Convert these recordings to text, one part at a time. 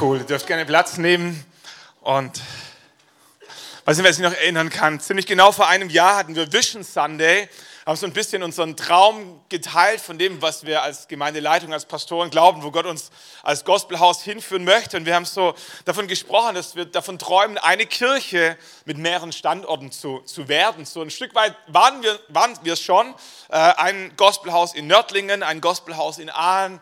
Cool, ihr dürft gerne Platz nehmen. Und weiß nicht, wer sich noch erinnern kann, ziemlich genau vor einem Jahr hatten wir Vision Sunday, haben so ein bisschen unseren Traum geteilt von dem, was wir als Gemeindeleitung, als Pastoren glauben, wo Gott uns als Gospelhaus hinführen möchte. Und wir haben so davon gesprochen, dass wir davon träumen, eine Kirche mit mehreren Standorten zu, zu werden. So ein Stück weit waren wir, waren wir schon. Äh, ein Gospelhaus in Nördlingen, ein Gospelhaus in Aalen.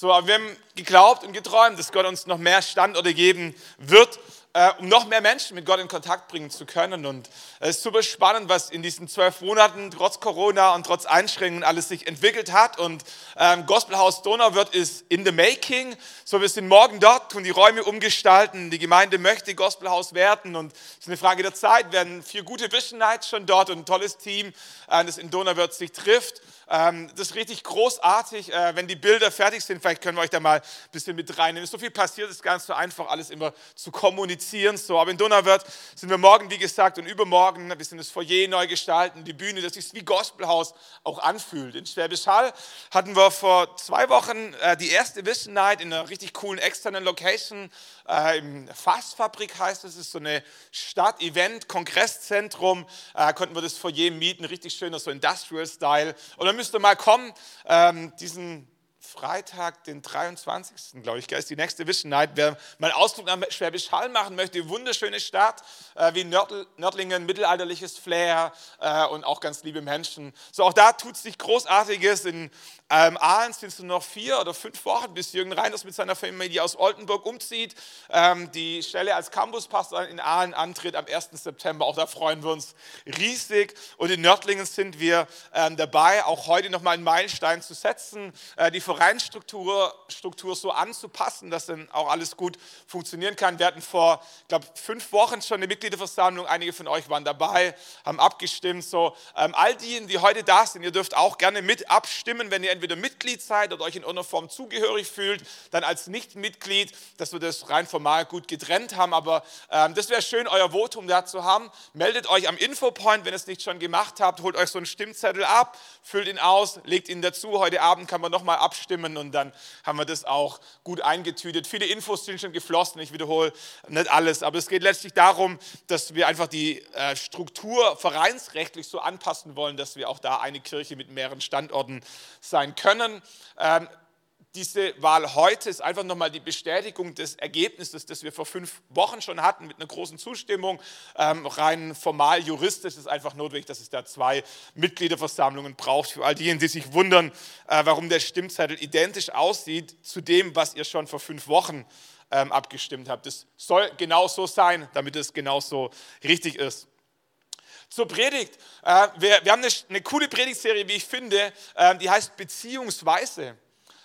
So, aber wir haben geglaubt und geträumt, dass Gott uns noch mehr Standorte geben wird äh, um noch mehr Menschen mit Gott in Kontakt bringen zu können. Und es ist super spannend, was in diesen zwölf Monaten trotz Corona und trotz Einschränkungen alles sich entwickelt hat. Und ähm, Gospelhaus Donauwörth ist in the making. So, wir sind morgen dort, tun die Räume umgestalten. Die Gemeinde möchte Gospelhaus werden und es ist eine Frage der Zeit. Wir werden vier gute Vision Nights schon dort und ein tolles Team, äh, das in Donauwörth sich trifft. Ähm, das ist richtig großartig. Äh, wenn die Bilder fertig sind, vielleicht können wir euch da mal ein bisschen mit reinnehmen. So viel passiert, ist ganz so einfach, alles immer zu kommunizieren. So, aber in Donauwörth sind wir morgen, wie gesagt, und übermorgen, wir sind das Foyer neu gestalten, die Bühne, das sich wie Gospelhaus auch anfühlt. In Schwäbisch Hall hatten wir vor zwei Wochen äh, die erste Vision Night in einer richtig coolen externen Location. Äh, Im Fassfabrik heißt es, ist so eine Stadt-Event, Kongresszentrum. Äh, konnten wir das Foyer mieten, richtig schöner, so Industrial-Style. Und dann müsst ihr mal kommen, ähm, diesen Freitag, den 23. glaube ich, ist die nächste Vision Night. Wer mal Ausflug nach Schwäbisch Hall machen möchte, wunderschöne Stadt, äh, wie Nördl Nördlingen, mittelalterliches Flair äh, und auch ganz liebe Menschen. So, auch da tut sich Großartiges. In ähm, Aalen sind es nur noch vier oder fünf Wochen, bis Jürgen Reiners mit seiner Familie aus Oldenburg umzieht. Ähm, die Stelle als Campuspastor in Aalen antritt am 1. September. Auch da freuen wir uns riesig. Und in Nördlingen sind wir ähm, dabei, auch heute nochmal einen Meilenstein zu setzen, äh, die Vereinsstruktur Struktur so anzupassen, dass dann auch alles gut funktionieren kann. Wir hatten vor, ich glaube, fünf Wochen schon eine Mitgliederversammlung. Einige von euch waren dabei, haben abgestimmt. So, ähm, all diejenigen, die heute da sind, ihr dürft auch gerne mit abstimmen, wenn ihr entweder Mitglied seid oder euch in irgendeiner Form zugehörig fühlt, dann als Nicht-Mitglied, dass wir das rein formal gut getrennt haben. Aber ähm, das wäre schön, euer Votum da zu haben. Meldet euch am Infopoint, wenn ihr es nicht schon gemacht habt. Holt euch so einen Stimmzettel ab, füllt ihn aus, legt ihn dazu. Heute Abend kann man nochmal abstimmen abstimmen und dann haben wir das auch gut eingetütet. Viele Infos sind schon geflossen, ich wiederhole nicht alles, aber es geht letztlich darum, dass wir einfach die äh, Struktur vereinsrechtlich so anpassen wollen, dass wir auch da eine Kirche mit mehreren Standorten sein können. Diese Wahl heute ist einfach nochmal die Bestätigung des Ergebnisses, das wir vor fünf Wochen schon hatten, mit einer großen Zustimmung. Ähm, rein formal juristisch ist es einfach notwendig, dass es da zwei Mitgliederversammlungen braucht. Für all diejenigen, die sich wundern, äh, warum der Stimmzettel identisch aussieht zu dem, was ihr schon vor fünf Wochen ähm, abgestimmt habt. Das soll genau so sein, damit es genauso richtig ist. Zur Predigt. Äh, wir, haben eine, eine, coole Predigtserie, wie ich finde, äh, die heißt Beziehungsweise.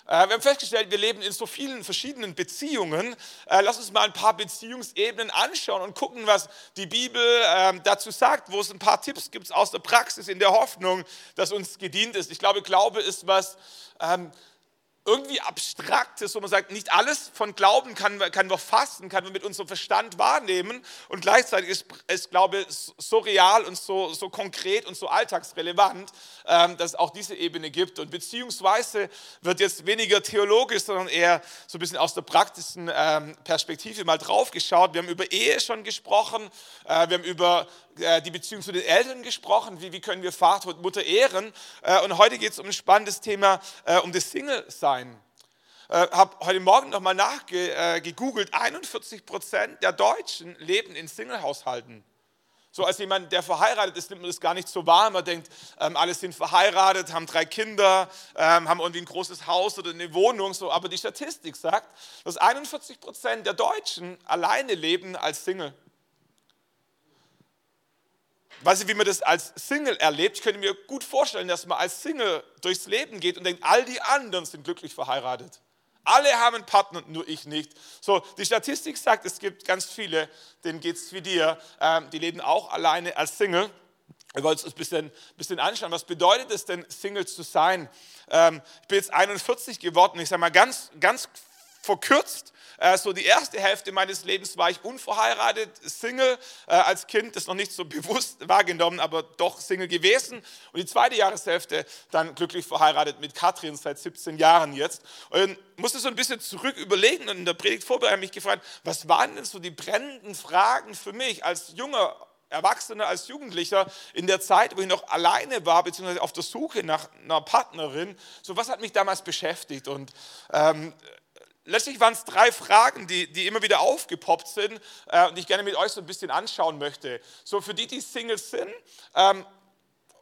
Äh, wir haben festgestellt, wir leben in so vielen verschiedenen Beziehungen. Äh, lass uns mal ein paar Beziehungsebenen anschauen und gucken, was die Bibel ähm, dazu sagt, wo es ein paar Tipps gibt aus der Praxis in der Hoffnung, dass uns gedient ist. Ich glaube, Glaube ist was ähm, irgendwie Abstraktes, wo man sagt, nicht alles von Glauben kann, kann wir fassen, kann man mit unserem Verstand wahrnehmen und gleichzeitig ist, ist Glaube so real und so, so konkret und so alltagsrelevant, ähm, dass es auch diese Ebene gibt und beziehungsweise wird jetzt weniger theologisch, sondern eher so ein bisschen aus der praktischen ähm, Perspektive mal drauf geschaut. Wir haben über Ehe schon gesprochen, äh, wir haben über äh, die Beziehung zu den Eltern gesprochen, wie, wie können wir Vater und Mutter ehren äh, und heute geht es um ein spannendes Thema, äh, um das Single-Sein sein. Äh, habe heute Morgen nochmal nachgegoogelt, äh, 41 Prozent der Deutschen leben in Single-Haushalten. So als jemand, der verheiratet ist, nimmt man das gar nicht so wahr. Man denkt, ähm, alle sind verheiratet, haben drei Kinder, ähm, haben irgendwie ein großes Haus oder eine Wohnung. So. Aber die Statistik sagt, dass 41 Prozent der Deutschen alleine leben als Single. Weiß ich, wie man das als Single erlebt. Ich könnte mir gut vorstellen, dass man als Single durchs Leben geht und denkt, all die anderen sind glücklich verheiratet. Alle haben einen Partner und nur ich nicht. So, die Statistik sagt, es gibt ganz viele, denen geht es wie dir, ähm, die leben auch alleine als Single. Wir wollen uns ein bisschen, bisschen anschauen, was bedeutet es denn, Single zu sein? Ähm, ich bin jetzt 41 geworden. Ich sage mal, ganz, ganz verkürzt. Äh, so die erste Hälfte meines Lebens war ich unverheiratet, Single, äh, als Kind, das noch nicht so bewusst wahrgenommen, aber doch Single gewesen. Und die zweite Jahreshälfte dann glücklich verheiratet mit Katrin seit 17 Jahren jetzt. Und musste so ein bisschen zurück überlegen und in der Predigt vorbereitet mich gefragt, was waren denn so die brennenden Fragen für mich als junger Erwachsener, als Jugendlicher in der Zeit, wo ich noch alleine war, beziehungsweise auf der Suche nach einer Partnerin. So was hat mich damals beschäftigt und ähm, letztlich waren es drei Fragen, die, die immer wieder aufgepoppt sind äh, und ich gerne mit euch so ein bisschen anschauen möchte. So für die, die Singles sind, ähm,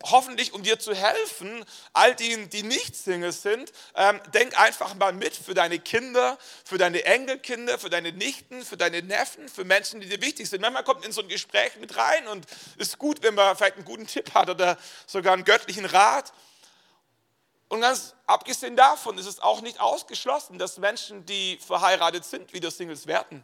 hoffentlich um dir zu helfen, all denen, die nicht Singles sind, ähm, denk einfach mal mit für deine Kinder, für deine Enkelkinder, für deine Nichten, für deine Neffen, für Menschen, die dir wichtig sind. Manchmal kommt in so ein Gespräch mit rein und ist gut, wenn man vielleicht einen guten Tipp hat oder sogar einen göttlichen Rat. Und ganz abgesehen davon ist es auch nicht ausgeschlossen, dass Menschen, die verheiratet sind, wieder Singles werden.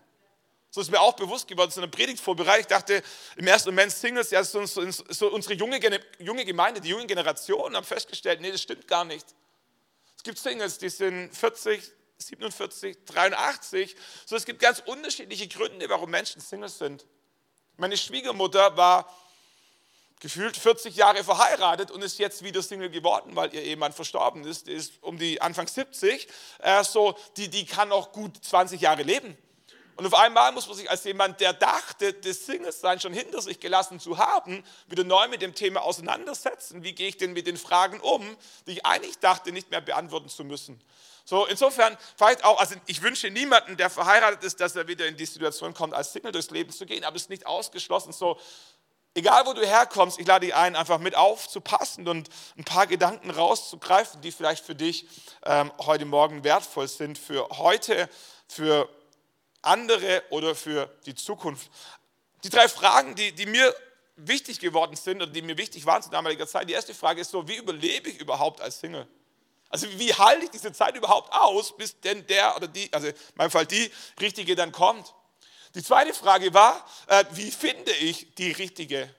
So ist mir auch bewusst geworden, so eine Predigt vorbereitet. Ich dachte im ersten Moment, Singles, ja, so, so, so unsere junge, junge Gemeinde, die junge Generation, haben festgestellt, nee, das stimmt gar nicht. Es gibt Singles, die sind 40, 47, 83. So, es gibt ganz unterschiedliche Gründe, warum Menschen Singles sind. Meine Schwiegermutter war gefühlt 40 Jahre verheiratet und ist jetzt wieder Single geworden, weil ihr Ehemann verstorben ist. Die ist um die Anfang 70. Äh, so, die, die kann noch gut 20 Jahre leben. Und auf einmal muss man sich als jemand, der dachte, das Single-Sein schon hinter sich gelassen zu haben, wieder neu mit dem Thema auseinandersetzen. Wie gehe ich denn mit den Fragen um, die ich eigentlich dachte, nicht mehr beantworten zu müssen? So, insofern, vielleicht auch, also ich wünsche niemanden, der verheiratet ist, dass er wieder in die Situation kommt, als Single durchs Leben zu gehen, aber es ist nicht ausgeschlossen, so Egal, wo du herkommst, ich lade dich ein, einfach mit aufzupassen und ein paar Gedanken rauszugreifen, die vielleicht für dich ähm, heute Morgen wertvoll sind, für heute, für andere oder für die Zukunft. Die drei Fragen, die, die mir wichtig geworden sind oder die mir wichtig waren zu damaliger Zeit. Die erste Frage ist so, wie überlebe ich überhaupt als Single? Also wie halte ich diese Zeit überhaupt aus, bis denn der oder die, also in meinem Fall die Richtige dann kommt? Die zweite Frage war, äh, wie finde ich die richtige?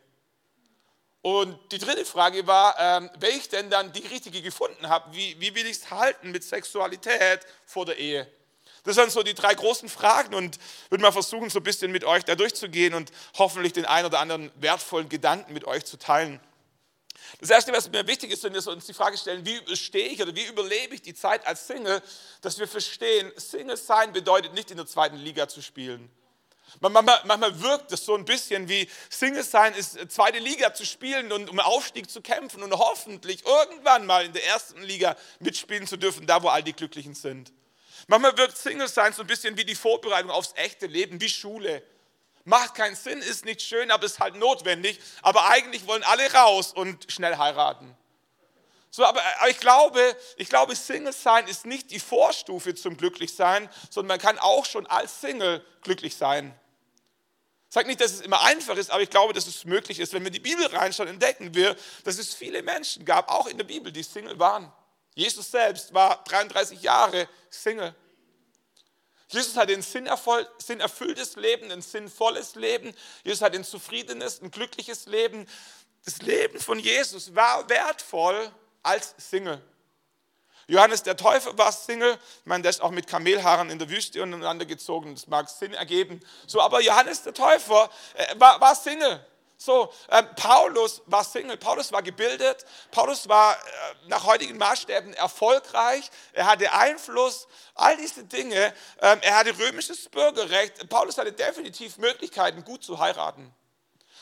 Und die dritte Frage war, ähm, wenn ich denn dann die richtige gefunden habe, wie, wie will ich es halten mit Sexualität vor der Ehe? Das sind so die drei großen Fragen und würde mal versuchen, so ein bisschen mit euch da durchzugehen und hoffentlich den einen oder anderen wertvollen Gedanken mit euch zu teilen. Das Erste, was mir wichtig ist, wenn wir uns die Frage stellen, wie überstehe ich oder wie überlebe ich die Zeit als Single, dass wir verstehen, Single sein bedeutet nicht in der zweiten Liga zu spielen. Manchmal, wirkt es so ein bisschen wie Single sein ist, äh, zweite Liga zu spielen und um Aufstieg zu kämpfen und hoffentlich irgendwann mal in der ersten Liga mitspielen zu dürfen, da wo all die Glücklichen sind. Manchmal wirkt Single sein so ein bisschen wie die Vorbereitung aufs echte Leben, wie Schule. Macht keinen Sinn, ist nicht schön, aber ist halt notwendig. Aber eigentlich wollen alle raus und schnell heiraten. So, aber, aber ich glaube, ich glaube, Single sein ist nicht die Vorstufe zum Glücklichsein, sondern man kann auch schon als Single glücklich sein. Ich sage nicht, dass es immer einfach ist, aber ich glaube, dass es möglich ist. Wenn wir die Bibel reinschauen, entdecken wir, dass es viele Menschen gab, auch in der Bibel, die Single waren. Jesus selbst war 33 Jahre Single. Jesus hat ein sinnerfülltes Leben, ein sinnvolles Leben. Jesus hat ein zufriedenes, ein glückliches Leben. Das Leben von Jesus war wertvoll als Single. Johannes der Täufer war Single. Ich meine, der ist auch mit Kamelhaaren in der Wüste untereinander gezogen. Das mag Sinn ergeben. So, aber Johannes der Täufer äh, war, war, Single. So, äh, Paulus war Single. Paulus war gebildet. Paulus war äh, nach heutigen Maßstäben erfolgreich. Er hatte Einfluss. All diese Dinge. Ähm, er hatte römisches Bürgerrecht. Paulus hatte definitiv Möglichkeiten, gut zu heiraten.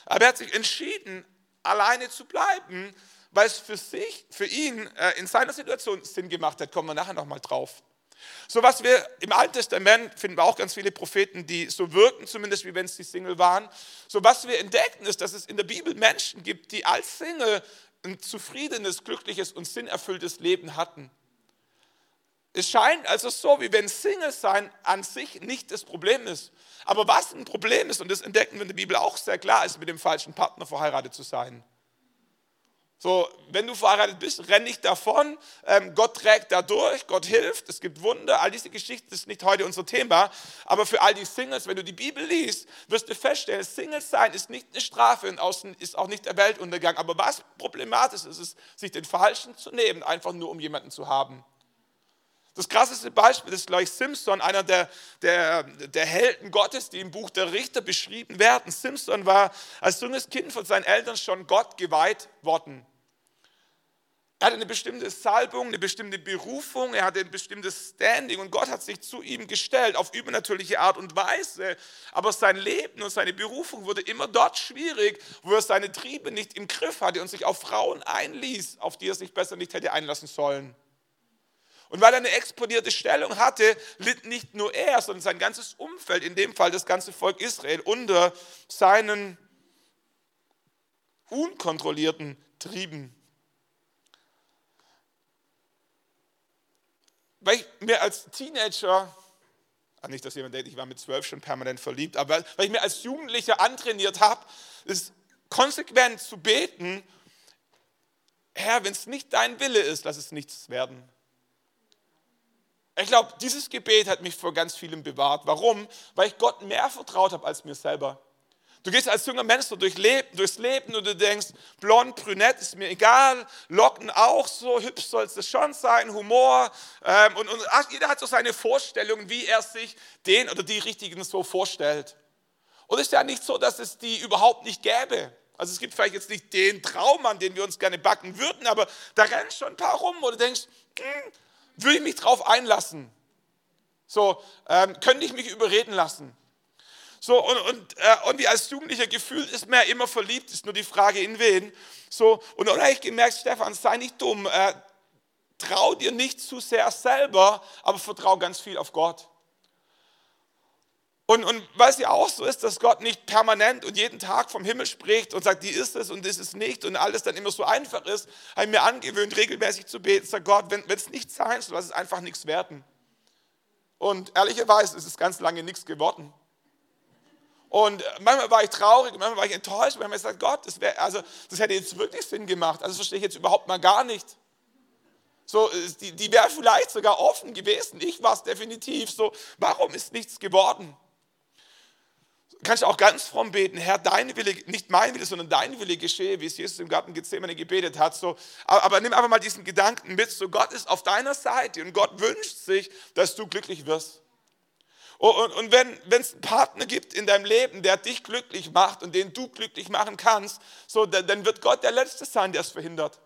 Aber er hat sich entschieden, alleine zu bleiben weil es für sich, für ihn äh, in seiner Situation Sinn gemacht hat. Kommen wir nachher nochmal drauf. So was wir im Alten Testament finden wir auch ganz viele Propheten, die so wirken, zumindest wie wenn sie Single waren. So was wir entdecken ist, dass es in der Bibel Menschen gibt, die als Single ein zufriedenes, glückliches und sinnerfülltes Leben hatten. Es scheint also so, wie wenn Single sein an sich nicht das Problem ist. Aber was ein Problem ist, und das entdecken wir in der Bibel auch sehr klar, ist mit dem falschen Partner verheiratet zu sein. So, wenn du verheiratet bist, renn nicht davon. Ähm, Gott trägt da durch, Gott hilft, es gibt Wunder. All diese Geschichten ist nicht heute unser Thema. Aber für all die Singles, wenn du die Bibel liest, wirst du feststellen, Singles sein ist nicht eine Strafe und ist auch nicht der Weltuntergang. Aber was problematisch ist, ist, sich den Falschen zu nehmen, einfach nur um jemanden zu haben. Das krasseste Beispiel ist gleich Simpson, einer der, der, der Helden Gottes, die im Buch der Richter beschrieben werden. Simpson war als junges Kind von seinen Eltern schon Gott geweiht worden. Er hatte eine bestimmte Salbung, eine bestimmte Berufung, er hatte ein bestimmtes Standing und Gott hat sich zu ihm gestellt auf übernatürliche Art und Weise. Aber sein Leben und seine Berufung wurde immer dort schwierig, wo er seine Triebe nicht im Griff hatte und sich auf Frauen einließ, auf die er sich besser nicht hätte einlassen sollen. Und weil er eine exponierte Stellung hatte, litt nicht nur er, sondern sein ganzes Umfeld, in dem Fall das ganze Volk Israel, unter seinen unkontrollierten Trieben. weil ich mir als Teenager, ah, nicht, dass jemand denkt, ich war mit zwölf schon permanent verliebt, aber weil ich mir als Jugendlicher antrainiert habe, ist konsequent zu beten, Herr, wenn es nicht dein Wille ist, lass es nichts werden. Ich glaube, dieses Gebet hat mich vor ganz vielem bewahrt. Warum? Weil ich Gott mehr vertraut habe als mir selber. Du gehst als junger Mensch so durch Leben, durchs Leben und du denkst, blond, brünett ist mir egal, Locken auch so, hübsch soll es schon sein, Humor. Ähm, und, und jeder hat so seine Vorstellungen, wie er sich den oder die Richtigen so vorstellt. Und es ist ja nicht so, dass es die überhaupt nicht gäbe. Also es gibt vielleicht jetzt nicht den Traum, an den wir uns gerne backen würden, aber da rennen schon ein paar rum, wo du denkst, hm, würde ich mich drauf einlassen? So, ähm, könnte ich mich überreden lassen? So, und, und, äh, und wie als Jugendlicher gefühlt ist man ja immer verliebt, ist nur die Frage in wen. So, und dann habe ich gemerkt, Stefan, sei nicht dumm, äh, trau dir nicht zu sehr selber, aber vertrau ganz viel auf Gott. Und, und weil es ja auch so ist, dass Gott nicht permanent und jeden Tag vom Himmel spricht und sagt, die ist es und das ist nicht und alles dann immer so einfach ist, habe ich mir angewöhnt, regelmäßig zu beten. Sag Gott, wenn es nicht sein soll, lass es einfach nichts werden. Und ehrlicherweise ist es ganz lange nichts geworden. Und manchmal war ich traurig, manchmal war ich enttäuscht, manchmal gesagt, Gott, das, wär, also, das hätte jetzt wirklich Sinn gemacht. Also das verstehe ich jetzt überhaupt mal gar nicht. So, die, die wäre vielleicht sogar offen gewesen. Ich war es definitiv. So, warum ist nichts geworden? Kannst du auch ganz fromm beten, Herr, dein Wille, nicht mein Wille, sondern dein Wille geschehe, wie es Jesus im Garten Gethsemane gebetet hat. So, aber, aber nimm einfach mal diesen Gedanken mit, so Gott ist auf deiner Seite und Gott wünscht sich, dass du glücklich wirst. Oh, und, und wenn es einen Partner gibt in deinem Leben, der dich glücklich macht und den du glücklich machen kannst, so, dann, dann wird Gott der Letzte sein, der es verhindert.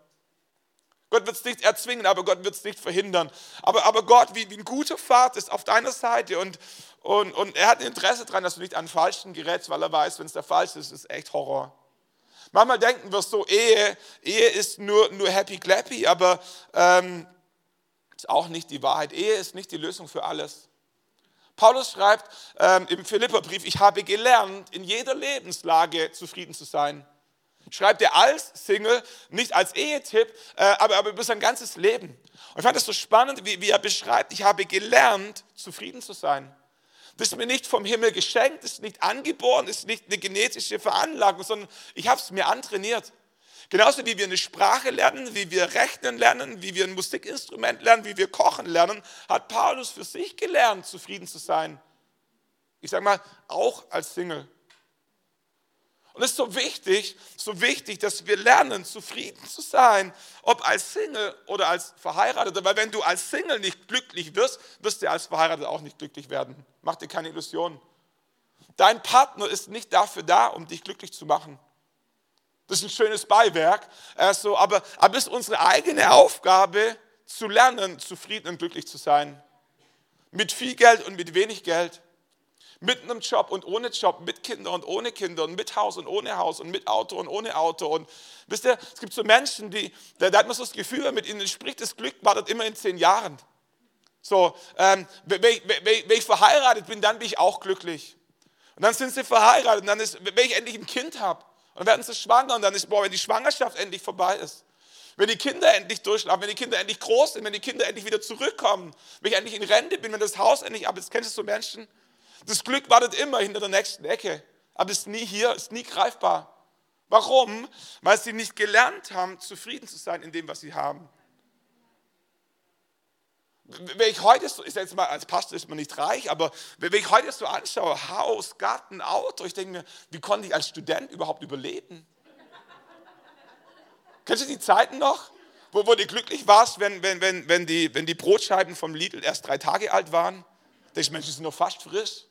Gott wird es nicht erzwingen, aber Gott wird es nicht verhindern. Aber, aber Gott, wie, wie ein guter Vater, ist auf deiner Seite und, und, und er hat ein Interesse daran, dass du nicht an Falschen gerätst, weil er weiß, wenn es der Falsche ist, ist echt Horror. Manchmal denken wir so, Ehe, Ehe ist nur, nur happy clappy, aber ähm, ist auch nicht die Wahrheit. Ehe ist nicht die Lösung für alles. Paulus schreibt ähm, im Philipperbrief, ich habe gelernt, in jeder Lebenslage zufrieden zu sein. Schreibt er als Single, nicht als Ehetipp, äh, aber, aber über sein ganzes Leben. Und ich fand das so spannend, wie, wie er beschreibt, ich habe gelernt, zufrieden zu sein. Das ist mir nicht vom Himmel geschenkt, das ist nicht angeboren, das ist nicht eine genetische Veranlagung, sondern ich habe es mir antrainiert. Genauso wie wir eine Sprache lernen, wie wir rechnen lernen, wie wir ein Musikinstrument lernen, wie wir kochen lernen, hat Paulus für sich gelernt, zufrieden zu sein. Ich sage mal, auch als Single. Und es ist so wichtig, so wichtig, dass wir lernen, zufrieden zu sein, ob als Single oder als Verheirateter. Weil wenn du als Single nicht glücklich wirst, wirst du als Verheirateter auch nicht glücklich werden. Mach dir keine Illusionen. Dein Partner ist nicht dafür da, um dich glücklich zu machen. Das ist ein schönes Beiwerk. Also, aber, aber es ist unsere eigene Aufgabe, zu lernen, zufrieden und glücklich zu sein. Mit viel Geld und mit wenig Geld. Mit einem Job und ohne Job, mit Kindern und ohne Kinder, und mit Haus und ohne Haus und mit Auto und ohne Auto. Und wisst ihr, es gibt so Menschen, die, da, hat man so das Gefühl, wenn mit ihnen spricht, das Glück wartet immer in zehn Jahren. So, ähm, wenn, ich, wenn, ich verheiratet bin, dann bin ich auch glücklich. Und dann sind sie verheiratet und dann ist, wenn ich endlich ein Kind habe, dann werden sie schwanger und dann ist, boah, wenn die Schwangerschaft endlich vorbei ist, wenn die Kinder endlich durchlaufen, wenn die Kinder endlich groß sind, wenn die Kinder endlich wieder zurückkommen, wenn ich endlich in Rente bin, wenn das Haus endlich ab ist, kennst du so Menschen? Das Glück wartet immer hinter der nächsten Ecke, aber ist nie hier, ist nie greifbar. Warum? Weil sie nicht gelernt haben, zufrieden zu sein in dem, was sie haben wenn ich heute so, ich jetzt mal, als Pastor ist man nicht reich, aber wenn ich heute so anschaue, Haus, Garten, Auto, ich denke mir, wie konnte ich als Student überhaupt überleben? Kennst du die Zeiten noch? Wo, wo du glücklich warst, wenn, wenn, wenn, wenn, die, wenn die Brotscheiben vom Lidl erst drei Tage alt waren. Denkst du, Mensch, die sind noch fast frisch.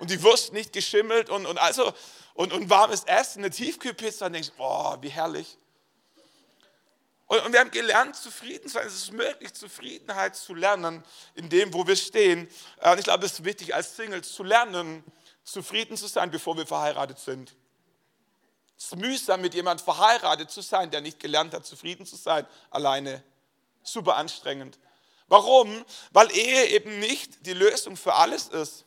Und die Wurst nicht geschimmelt und, und, also, und, und warmes Essen, eine Tiefkühlpizza. Und denkst, oh, wie herrlich. Und, und wir haben gelernt, zufrieden zu sein. Es ist möglich, Zufriedenheit zu lernen in dem, wo wir stehen. Äh, und ich glaube, es ist wichtig, als Singles zu lernen, zufrieden zu sein, bevor wir verheiratet sind. Es ist mühsam, mit jemandem verheiratet zu sein, der nicht gelernt hat, zufrieden zu sein, alleine. Super anstrengend. Warum? Weil Ehe eben nicht die Lösung für alles ist.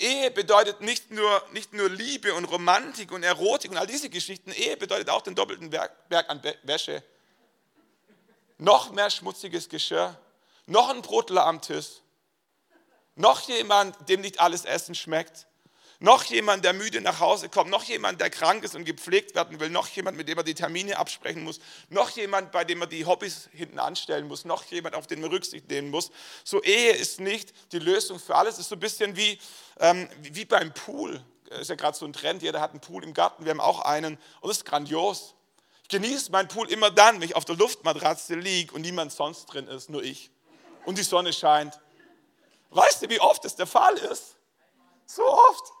Ehe bedeutet nicht nur, nicht nur Liebe und Romantik und Erotik und all diese Geschichten. Ehe bedeutet auch den doppelten Berg, an Wäsche. Noch mehr schmutziges Geschirr. Noch ein Brotler am Tisch. Noch jemand, dem nicht alles Essen schmeckt. Noch jemand, der müde nach Hause kommt, noch jemand, der krank ist und gepflegt werden will, noch jemand, mit dem er die Termine absprechen muss, noch jemand, bei dem er die Hobbys hinten anstellen muss, noch jemand, auf den man Rücksicht nehmen muss. So Ehe ist nicht die Lösung für alles. Es ist so ein bisschen wie, ähm, wie beim Pool. Das ist ja gerade so ein Trend, jeder hat einen Pool im Garten, wir haben auch einen und das ist grandios. Ich genieße meinen Pool immer dann, wenn ich auf der Luftmatratze liege und niemand sonst drin ist, nur ich. Und die Sonne scheint. Weißt du, wie oft das der Fall ist? So oft.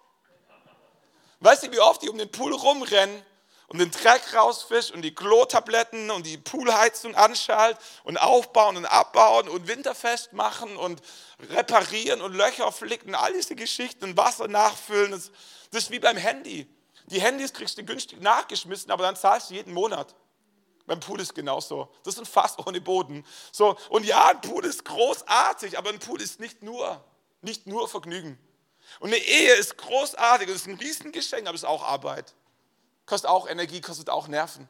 Weißt du, wie oft ich um den Pool rumrenne und den Dreck rausfisch und die Klotabletten und die Poolheizung anschalt und aufbauen und abbauen und winterfest machen und reparieren und Löcher flicken, all diese Geschichten und Wasser nachfüllen. Das, das ist wie beim Handy. Die Handys kriegst du günstig nachgeschmissen, aber dann zahlst du jeden Monat. Beim Pool ist genauso. Das ist ein Fass ohne Boden. So, und ja, ein Pool ist großartig, aber ein Pool ist nicht nur, nicht nur Vergnügen. Und eine Ehe ist großartig, es ist ein Riesengeschenk, aber es ist auch Arbeit. Kostet auch Energie, kostet auch Nerven.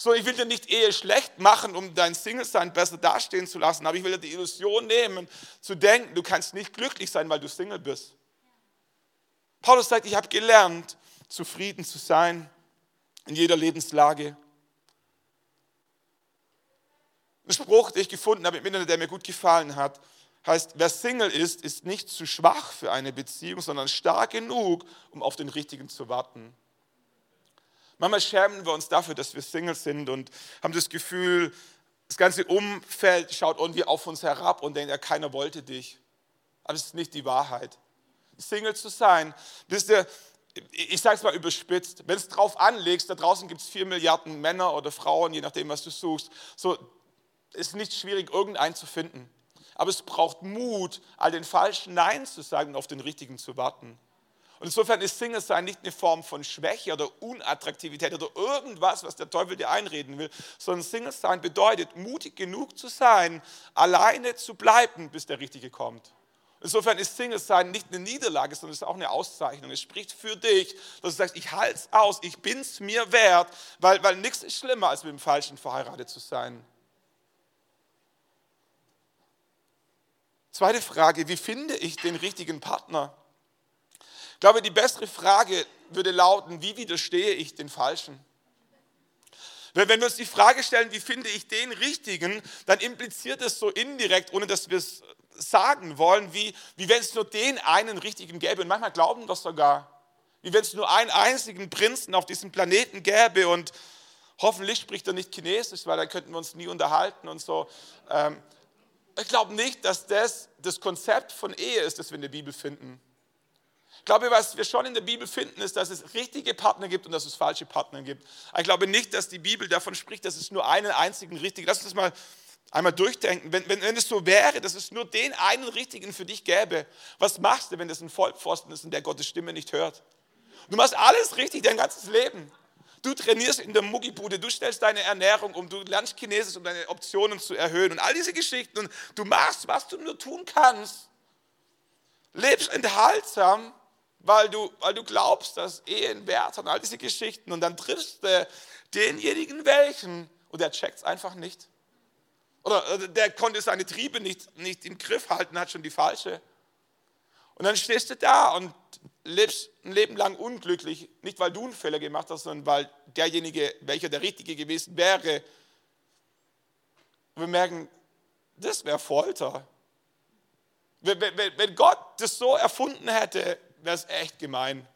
So, ich will dir nicht Ehe schlecht machen, um dein Single-Sein besser dastehen zu lassen, aber ich will dir die Illusion nehmen, zu denken, du kannst nicht glücklich sein, weil du Single bist. Paulus sagt, ich habe gelernt, zufrieden zu sein in jeder Lebenslage. Ein Spruch, den ich gefunden habe im Internet, der mir gut gefallen hat, Heißt, wer Single ist, ist nicht zu schwach für eine Beziehung, sondern stark genug, um auf den Richtigen zu warten. Manchmal schämen wir uns dafür, dass wir Single sind und haben das Gefühl, das ganze Umfeld schaut irgendwie auf uns herab und denkt, ja, keiner wollte dich. Aber das ist nicht die Wahrheit. Single zu sein, wisst ihr, ich sage es mal überspitzt, wenn es drauf anlegst, da draußen gibt es vier Milliarden Männer oder Frauen, je nachdem, was du suchst, so ist nicht schwierig, irgendeinen zu finden. Aber es braucht Mut, all den falschen Nein zu sagen und auf den richtigen zu warten. Und insofern ist Single sein nicht eine Form von Schwäche oder Unattraktivität oder irgendwas, was der Teufel dir einreden will, sondern Single sein bedeutet, mutig genug zu sein, alleine zu bleiben, bis der Richtige kommt. Insofern ist Single sein nicht eine Niederlage, sondern es ist auch eine Auszeichnung. Es spricht für dich, dass du sagst, ich halte es aus, ich bin es mir wert, weil, weil nichts ist schlimmer, als mit dem Falschen verheiratet zu sein. Zweite Frage, wie finde ich den richtigen Partner? Ich glaube, die bessere Frage würde lauten, wie widerstehe ich den Falschen? Wenn wir uns die Frage stellen, wie finde ich den Richtigen, dann impliziert es so indirekt, ohne dass wir es sagen wollen, wie, wie wenn es nur den einen Richtigen gäbe. Und manchmal glauben das sogar, wie wenn es nur einen einzigen Prinzen auf diesem Planeten gäbe und hoffentlich spricht er nicht Chinesisch, weil dann könnten wir uns nie unterhalten und so. Ähm, ich glaube nicht, dass das das Konzept von Ehe ist, das wir in der Bibel finden. Ich glaube, was wir schon in der Bibel finden, ist, dass es richtige Partner gibt und dass es falsche Partner gibt. ich glaube nicht, dass die Bibel davon spricht, dass es nur einen einzigen richtigen. Lass uns das mal einmal durchdenken. Wenn, wenn, wenn es so wäre, dass es nur den einen richtigen für dich gäbe, was machst du, wenn das ein Vollpfosten ist und der Gottes Stimme nicht hört? Du machst alles richtig dein ganzes Leben. Du trainierst in der Muggibude, du stellst deine Ernährung um, du lernst Chinesisch, um deine Optionen zu erhöhen und all diese Geschichten. Und du machst, was du nur tun kannst. Lebst enthaltsam, weil du, weil du glaubst, dass Ehen Wert hat und all diese Geschichten. Und dann triffst du denjenigen welchen und der checkt es einfach nicht. Oder der konnte seine Triebe nicht, nicht im Griff halten, hat schon die falsche. Und dann stehst du da und lebst ein Leben lang unglücklich, nicht weil du einen Fehler gemacht hast, sondern weil derjenige, welcher der Richtige gewesen wäre, wir merken, das wäre Folter. Wenn Gott das so erfunden hätte, wäre es echt gemein.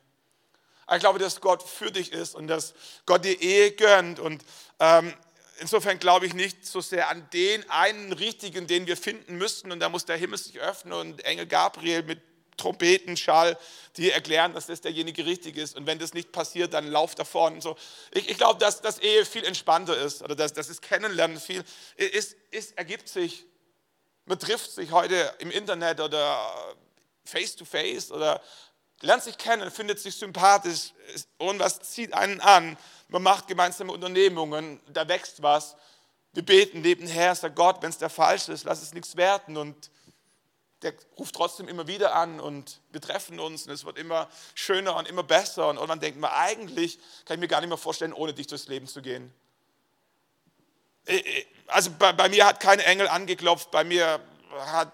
ich glaube, dass Gott für dich ist und dass Gott dir Ehe gönnt. Und ähm, insofern glaube ich nicht so sehr an den einen richtigen, den wir finden müssten und da muss der Himmel sich öffnen und Engel Gabriel mit Trompetenschall, die erklären, dass das derjenige richtig ist. Und wenn das nicht passiert, dann lauf davon. So. Ich, ich glaube, dass das Ehe viel entspannter ist oder dass, dass das Kennenlernen viel ist, ist, ergibt sich. Man trifft sich heute im Internet oder face to face oder lernt sich kennen, findet sich sympathisch und was zieht einen an. Man macht gemeinsame Unternehmungen, da wächst was. Wir beten nebenher, sagt Gott, wenn es der falsch ist, lass es nichts werten und der ruft trotzdem immer wieder an und wir treffen uns und es wird immer schöner und immer besser und irgendwann denkt man, eigentlich kann ich mir gar nicht mehr vorstellen, ohne dich durchs Leben zu gehen. Äh, äh, also bei, bei mir hat kein Engel angeklopft, bei mir hat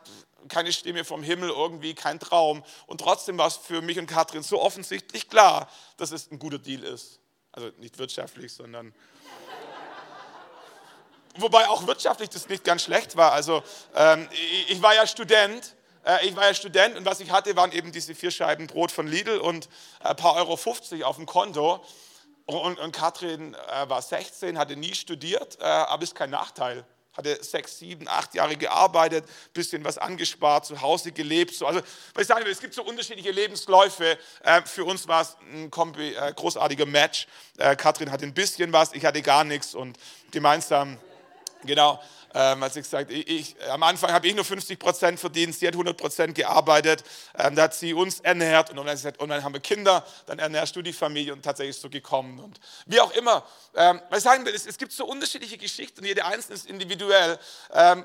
keine Stimme vom Himmel irgendwie, kein Traum und trotzdem war es für mich und Katrin so offensichtlich klar, dass es ein guter Deal ist. Also nicht wirtschaftlich, sondern wobei auch wirtschaftlich das nicht ganz schlecht war. Also ähm, ich, war ja Student ich war ja Student und was ich hatte, waren eben diese vier Scheiben Brot von Lidl und ein paar Euro 50 auf dem Konto. Und, und Katrin äh, war 16, hatte nie studiert, äh, aber ist kein Nachteil. Hatte sechs, sieben, acht Jahre gearbeitet, bisschen was angespart, zu Hause gelebt. So. Also, was ich sagen will, es gibt so unterschiedliche Lebensläufe. für uns war es ein großartiger Match. Katrin hatte ein bisschen was, ich hatte gar nichts und gemeinsam, genau, ähm, als ich gesagt ich, ich, am Anfang habe ich nur 50 Prozent verdient, sie hat 100 Prozent gearbeitet, ähm, da hat sie uns ernährt und dann, gesagt, und dann haben wir Kinder, dann ernährst du die Familie und tatsächlich ist so gekommen. Und wie auch immer, ähm, was ich sagen will, es, es gibt so unterschiedliche Geschichten, jede einzelne ist individuell. Ähm,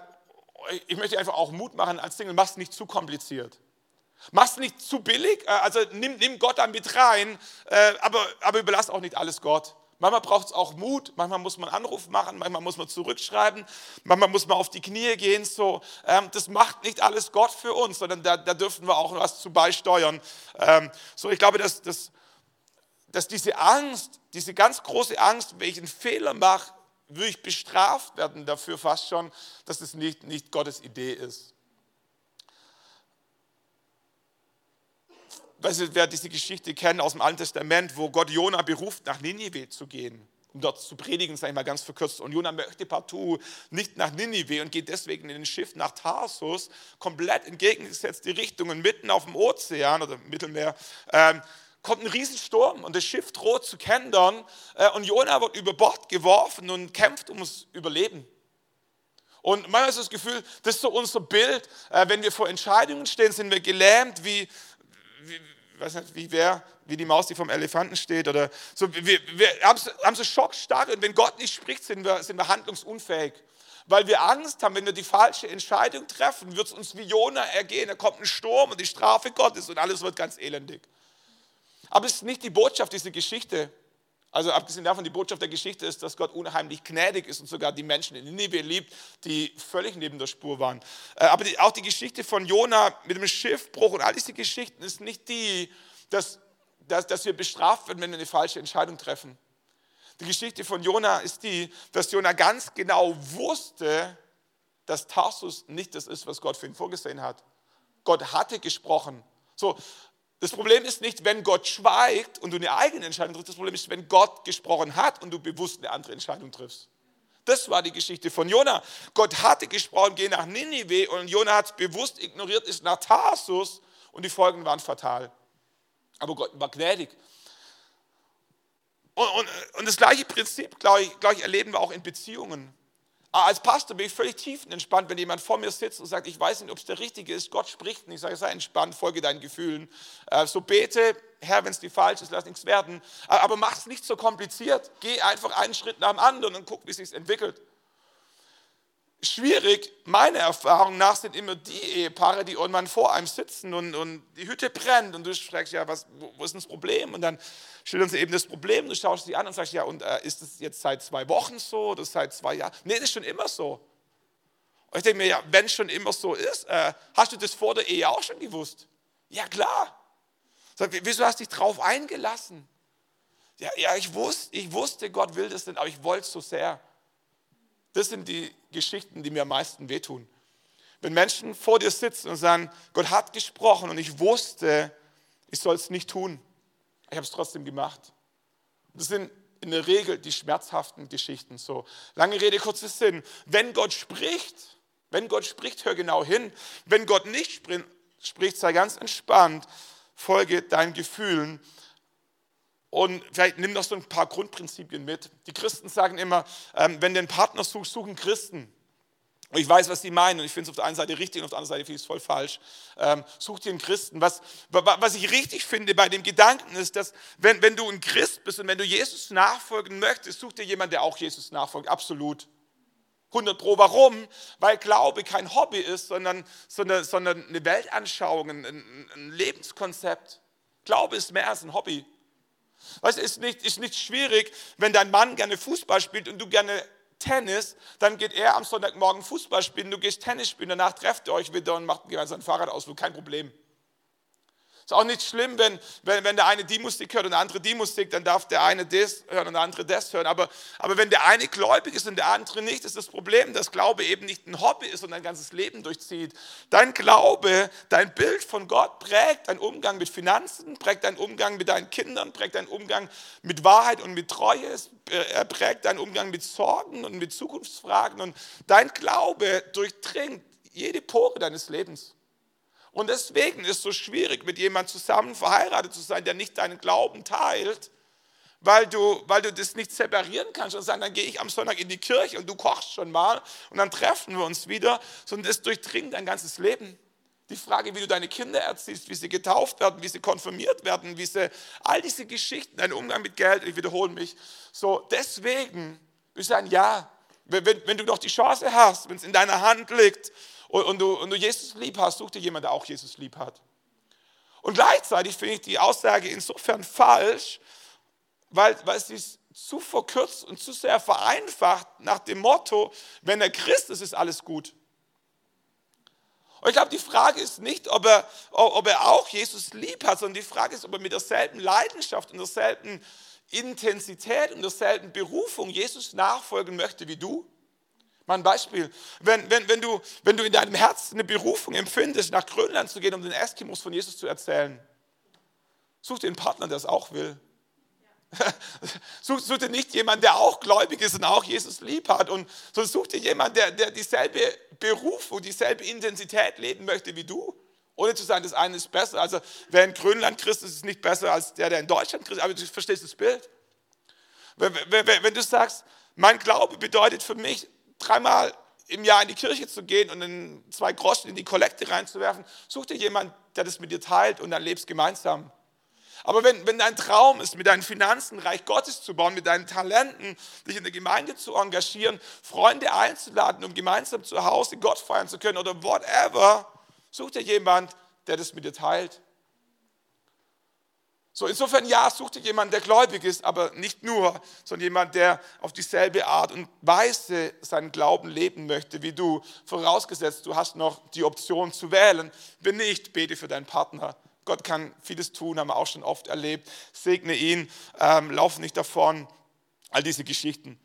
ich möchte einfach auch Mut machen als Single, mach es nicht zu kompliziert. Mach es nicht zu billig, äh, also nimm, nimm Gott da mit rein, äh, aber, aber überlass auch nicht alles Gott. Manchmal braucht es auch Mut, manchmal muss man Anruf machen, manchmal muss man zurückschreiben, manchmal muss man auf die Knie gehen. So, ähm, das macht nicht alles Gott für uns, sondern da, da dürfen wir auch was zu beisteuern. Ähm, so, ich glaube, dass, dass, dass diese Angst, diese ganz große Angst, wenn ich einen Fehler mache, würde ich bestraft werden dafür fast schon, dass es nicht, nicht Gottes Idee ist. Weißt du, wer diese Geschichte kennt aus dem Alten Testament, wo Gott Jona beruft, nach Ninive zu gehen, um dort zu predigen, sage ich mal ganz verkürzt. Und Jona möchte partout nicht nach Ninive und geht deswegen in ein Schiff nach Tarsus, komplett entgegengesetzte Richtungen, mitten auf dem Ozean oder Mittelmeer. Ähm, kommt ein Riesensturm und das Schiff droht zu kentern äh, und Jona wird über Bord geworfen und kämpft ums Überleben. Und manchmal ist das Gefühl, das ist so unser Bild, äh, wenn wir vor Entscheidungen stehen, sind wir gelähmt, wie, wie, weiß nicht, wie wer, wie die Maus, die vom Elefanten steht. Oder so, wir, wir haben, haben so Schockstarre und wenn Gott nicht spricht, sind wir, sind wir handlungsunfähig. Weil wir Angst haben, wenn wir die falsche Entscheidung treffen, wird es uns wie Jona ergehen. Da kommt ein Sturm und die Strafe Gottes und alles wird ganz elendig. Aber es ist nicht die Botschaft dieser Geschichte. Also abgesehen davon, die Botschaft der Geschichte ist, dass Gott unheimlich gnädig ist und sogar die Menschen in Nineveh liebt, die völlig neben der Spur waren. Äh, aber auch die Geschichte von Jona mit dem Schiffbruch und all diese Geschichten ist nicht die, dass, dass, dass wir bestraft werden, wenn wir eine falsche Entscheidung treffen. Die Geschichte von Jona ist die, dass Jona ganz genau wusste, dass Tarsus nicht das ist, was Gott für ihn vorgesehen hat. Gott hatte gesprochen. So, das Problem ist nicht, wenn Gott schweigt und du eine eigene Entscheidung triffst. Das Problem ist, wenn Gott gesprochen hat und du bewusst eine andere Entscheidung triffst. Das war die Geschichte von Jona. Gott hatte gesprochen, geh nach Ninive und Jona hat es bewusst ignoriert, ist nach Tarsus und die Folgen waren fatal. Aber Gott war gnädig. Und, und, und das gleiche Prinzip, glaube ich, glaube ich, erleben wir auch in Beziehungen. Ah, als Pastor bin ich völlig tiefenentspannt, wenn jemand vor mir sitzt und sagt, ich weiß nicht, ob es der Richtige ist, Gott spricht nicht. Ich sage, sei entspannt, folge deinen Gefühlen. Äh, so bete, Herr, wenn es dir falsch ist, lass nichts werden. Aber mach es nicht so kompliziert. Geh einfach einen Schritt nach dem anderen und guck, wie es sich entwickelt schwierig, meiner Erfahrung nach, sind immer die Ehepaare, die irgendwann vor einem sitzen und, und die Hütte brennt und du fragst, ja, was, wo, ist denn das Problem? Und dann schildern sie eben das Problem, du schaust sie an und sagst, ja, und äh, ist das jetzt seit zwei Wochen so oder seit zwei Jahren? Nee, das ist schon immer so. Und ich denke mir, ja, wenn es schon immer so ist, äh, hast du das vor der Ehe auch schon gewusst? Ja, klar. Sag, wieso hast du dich drauf eingelassen? Ja, ja ich, wusste, ich wusste, Gott will das denn, aber ich wollte es so sehr. Das sind die Geschichten, die mir am meisten wehtun. Wenn Menschen vor dir sitzen und sagen, Gott hat gesprochen und ich wusste, ich soll es nicht tun. Ich habe es trotzdem gemacht. Das sind in der Regel die schmerzhaften Geschichten. So, lange Rede, kurzer Sinn. Wenn Gott spricht, wenn Gott spricht, hör genau hin. Wenn Gott nicht spricht, sei ganz entspannt, folge deinen Gefühlen. Und vielleicht nimm noch so ein paar Grundprinzipien mit. Die Christen sagen immer, ähm, wenn du einen Partner suchst, suchen Christen. Und ich weiß, was die meinen und ich finde es auf der einen Seite richtig und auf der anderen Seite finde ich es voll falsch. Ähm, such dir einen Christen. Was, was ich richtig finde bei dem Gedanken ist, dass wenn, wenn du ein Christ bist und wenn du Jesus nachfolgen möchtest, such dir jemanden, der auch Jesus nachfolgt. Absolut. 100 Pro. Warum? Weil Glaube kein Hobby ist, sondern, sondern, sondern eine Weltanschauung, ein, ein Lebenskonzept. Glaube ist mehr als ein Hobby. Weißt, ist nicht, ist nicht schwierig, wenn dein Mann gerne Fußball spielt und du gerne Tennis, dann geht er am Sonntagmorgen Fußball spielen, du gehst Tennis spielen, danach trefft ihr euch wieder und macht gemeinsam einen Fahrradausflug, kein Problem. Ist auch nicht schlimm, wenn, wenn, wenn der eine die Musik hört und der andere die Musik, dann darf der eine das hören und der andere das hören. Aber, aber wenn der eine gläubig ist und der andere nicht, ist das Problem, dass Glaube eben nicht ein Hobby ist und dein ganzes Leben durchzieht. Dein Glaube, dein Bild von Gott prägt deinen Umgang mit Finanzen, prägt deinen Umgang mit deinen Kindern, prägt deinen Umgang mit Wahrheit und mit Treue, er prägt deinen Umgang mit Sorgen und mit Zukunftsfragen. Und dein Glaube durchdringt jede Pore deines Lebens. Und deswegen ist es so schwierig, mit jemandem zusammen verheiratet zu sein, der nicht deinen Glauben teilt, weil du, weil du das nicht separieren kannst und sagen, dann gehe ich am Sonntag in die Kirche und du kochst schon mal und dann treffen wir uns wieder, sondern das durchdringt dein ganzes Leben. Die Frage, wie du deine Kinder erziehst, wie sie getauft werden, wie sie konfirmiert werden, wie sie, all diese Geschichten, dein Umgang mit Geld, ich wiederhole mich. So, deswegen ist ein Ja. Wenn, wenn du doch die Chance hast, wenn es in deiner Hand liegt, und, und, du, und du Jesus lieb hast, such dir jemanden, der auch Jesus lieb hat. Und gleichzeitig finde ich die Aussage insofern falsch, weil, weil sie es zu verkürzt und zu sehr vereinfacht nach dem Motto, wenn er Christ ist, ist alles gut. Und ich glaube, die Frage ist nicht, ob er, ob er auch Jesus lieb hat, sondern die Frage ist, ob er mit derselben Leidenschaft und derselben Intensität und derselben Berufung Jesus nachfolgen möchte wie du. Mal ein Beispiel. Wenn, wenn, wenn, du, wenn du in deinem Herzen eine Berufung empfindest, nach Grönland zu gehen, um den Eskimos von Jesus zu erzählen, such dir einen Partner, der es auch will. such, such, dir nicht jemanden, der auch gläubig ist und auch Jesus lieb hat, und, sondern such dir jemanden, der, der dieselbe Berufung, dieselbe Intensität leben möchte wie du. Ohne zu sagen, das eine ist besser. Also wer in Grönland Christ ist, ist nicht besser als der, der in Deutschland Christ ist. Aber du verstehst das Bild. Wenn, wenn, wenn du sagst, mein Glaube bedeutet für mich, dreimal im Jahr in die Kirche zu gehen und in zwei Groschen in die Kollekte reinzuwerfen, such dir jemanden, der das mit dir teilt und dann lebst gemeinsam. Aber wenn, wenn dein Traum ist, mit deinen Finanzen Reich Gottes zu bauen, mit deinen Talenten, dich in der Gemeinde zu engagieren, Freunde einzuladen, um gemeinsam zu Hause Gott feiern zu können oder whatever, such dir jemanden, der das mit dir teilt. So, insofern ja, such dir jemanden, der gläubig ist, aber nicht nur, sondern jemand, der auf dieselbe Art und Weise seinen Glauben leben möchte wie du. Vorausgesetzt, du hast noch die Option zu wählen. Wenn nicht, bete für deinen Partner. Gott kann vieles tun, haben wir auch schon oft erlebt. Segne ihn, ähm, lauf nicht davon. All diese Geschichten.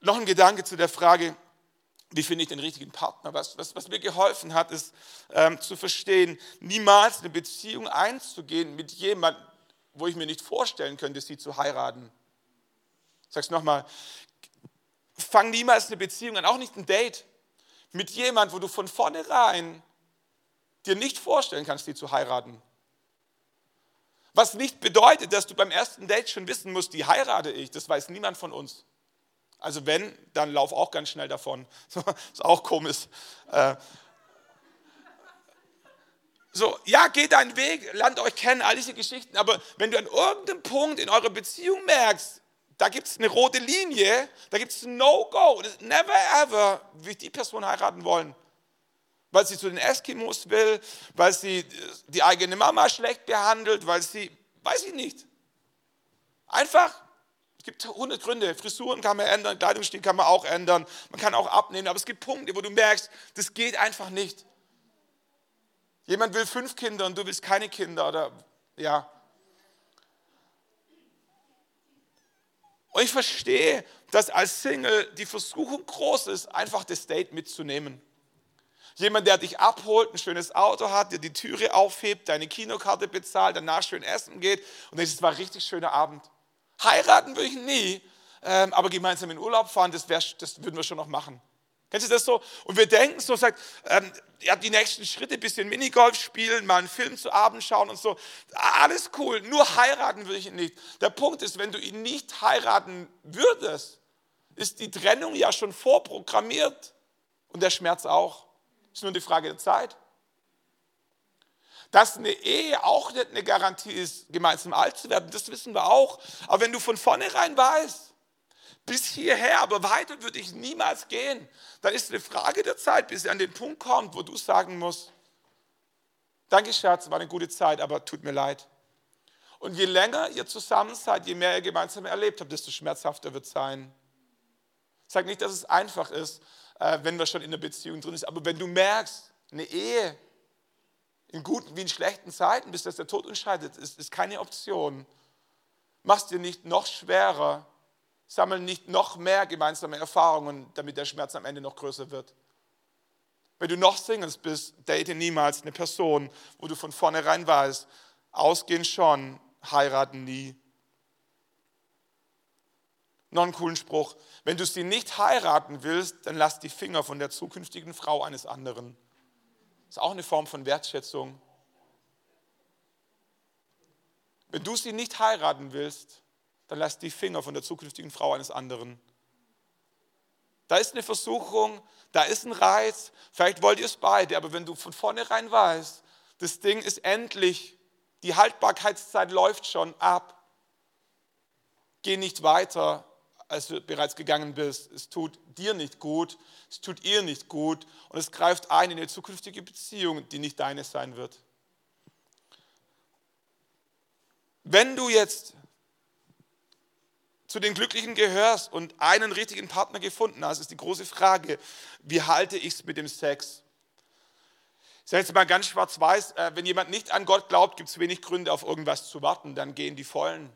Noch ein Gedanke zu der Frage, wie finde ich den richtigen Partner? Was, was, was mir geholfen hat, ist ähm, zu verstehen, niemals eine Beziehung einzugehen mit jemandem, wo ich mir nicht vorstellen könnte, sie zu heiraten. Ich sage es nochmal, fang niemals eine Beziehung an, auch nicht ein Date, mit jemandem, wo du von vornherein dir nicht vorstellen kannst, sie zu heiraten. Was nicht bedeutet, dass du beim ersten Date schon wissen musst, die heirate ich, das weiß niemand von uns. Also wenn, dann lauf auch ganz schnell davon. ist auch komisch. Äh, so, ja, geht deinen Weg, lernt euch kennen, all diese Geschichten. Aber wenn du an irgendeinem Punkt in eurer Beziehung merkst, da gibt es eine rote Linie, da gibt es No-Go. Never ever will ich die Person heiraten wollen. Weil sie zu den Eskimos will, weil sie die eigene Mama schlecht behandelt, weil sie, weiß ich nicht. Einfach es gibt hundert Gründe. Frisuren kann man ändern, Kleidungsstil kann man auch ändern, man kann auch abnehmen, aber es gibt Punkte, wo du merkst, das geht einfach nicht. Jemand will fünf Kinder und du willst keine Kinder oder ja. Und ich verstehe, dass als Single die Versuchung groß ist, einfach das Date mitzunehmen. Jemand, der dich abholt, ein schönes Auto hat, dir die Türe aufhebt, deine Kinokarte bezahlt, danach schön essen geht und denkst, es war ein richtig schöner Abend. Heiraten würde ich nie, ähm, aber gemeinsam in Urlaub fahren, das, wär, das würden wir schon noch machen. Kennst du das so? Und wir denken so, sagt, ähm, ja, die nächsten Schritte, bisschen Minigolf spielen, mal einen Film zu Abend schauen und so. Alles cool, nur heiraten würde ich ihn nicht. Der Punkt ist, wenn du ihn nicht heiraten würdest, ist die Trennung ja schon vorprogrammiert und der Schmerz auch. Ist nur die Frage der Zeit. Dass eine Ehe auch nicht eine Garantie ist, gemeinsam alt zu werden, das wissen wir auch. Aber wenn du von vornherein weißt, bis hierher, aber weiter würde ich niemals gehen. Dann ist es eine Frage der Zeit, bis er an den Punkt kommt, wo du sagen musst, danke Schatz, war eine gute Zeit, aber tut mir leid. Und je länger ihr zusammen seid, je mehr ihr gemeinsam erlebt habt, desto schmerzhafter wird es sein. Ich sage nicht, dass es einfach ist, äh, wenn man schon in der Beziehung drin ist, aber wenn du merkst, eine Ehe in guten wie in schlechten Zeiten, bis das der Tod entscheidet, ist, ist keine Option. Machst dir nicht noch schwerer, sammeln nicht noch mehr gemeinsame Erfahrungen, damit der Schmerz am Ende noch größer wird. Wenn du noch Singles bist, date niemals eine Person, wo du von vornherein weißt, ausgehen schon, heiraten nie. Noch einen coolen Spruch. Wenn du sie nicht heiraten willst, dann lass die Finger von der zukünftigen Frau eines anderen. Ist auch eine Form von Wertschätzung. Wenn du sie nicht heiraten willst, dann lass die Finger von der zukünftigen Frau eines anderen. Da ist eine Versuchung, da ist ein Reiz, vielleicht wollt ihr es beide, aber wenn du von vornherein weißt, das Ding ist endlich, die Haltbarkeitszeit läuft schon ab, geh nicht weiter, als du bereits gegangen bist. Es tut dir nicht gut, es tut ihr nicht gut und es greift ein in eine zukünftige Beziehung, die nicht deine sein wird. Wenn du jetzt zu den Glücklichen gehörst und einen richtigen Partner gefunden hast, ist die große Frage, wie halte ich es mit dem Sex? Ich sage jetzt mal ganz schwarz-weiß, äh, wenn jemand nicht an Gott glaubt, gibt es wenig Gründe, auf irgendwas zu warten, dann gehen die Vollen.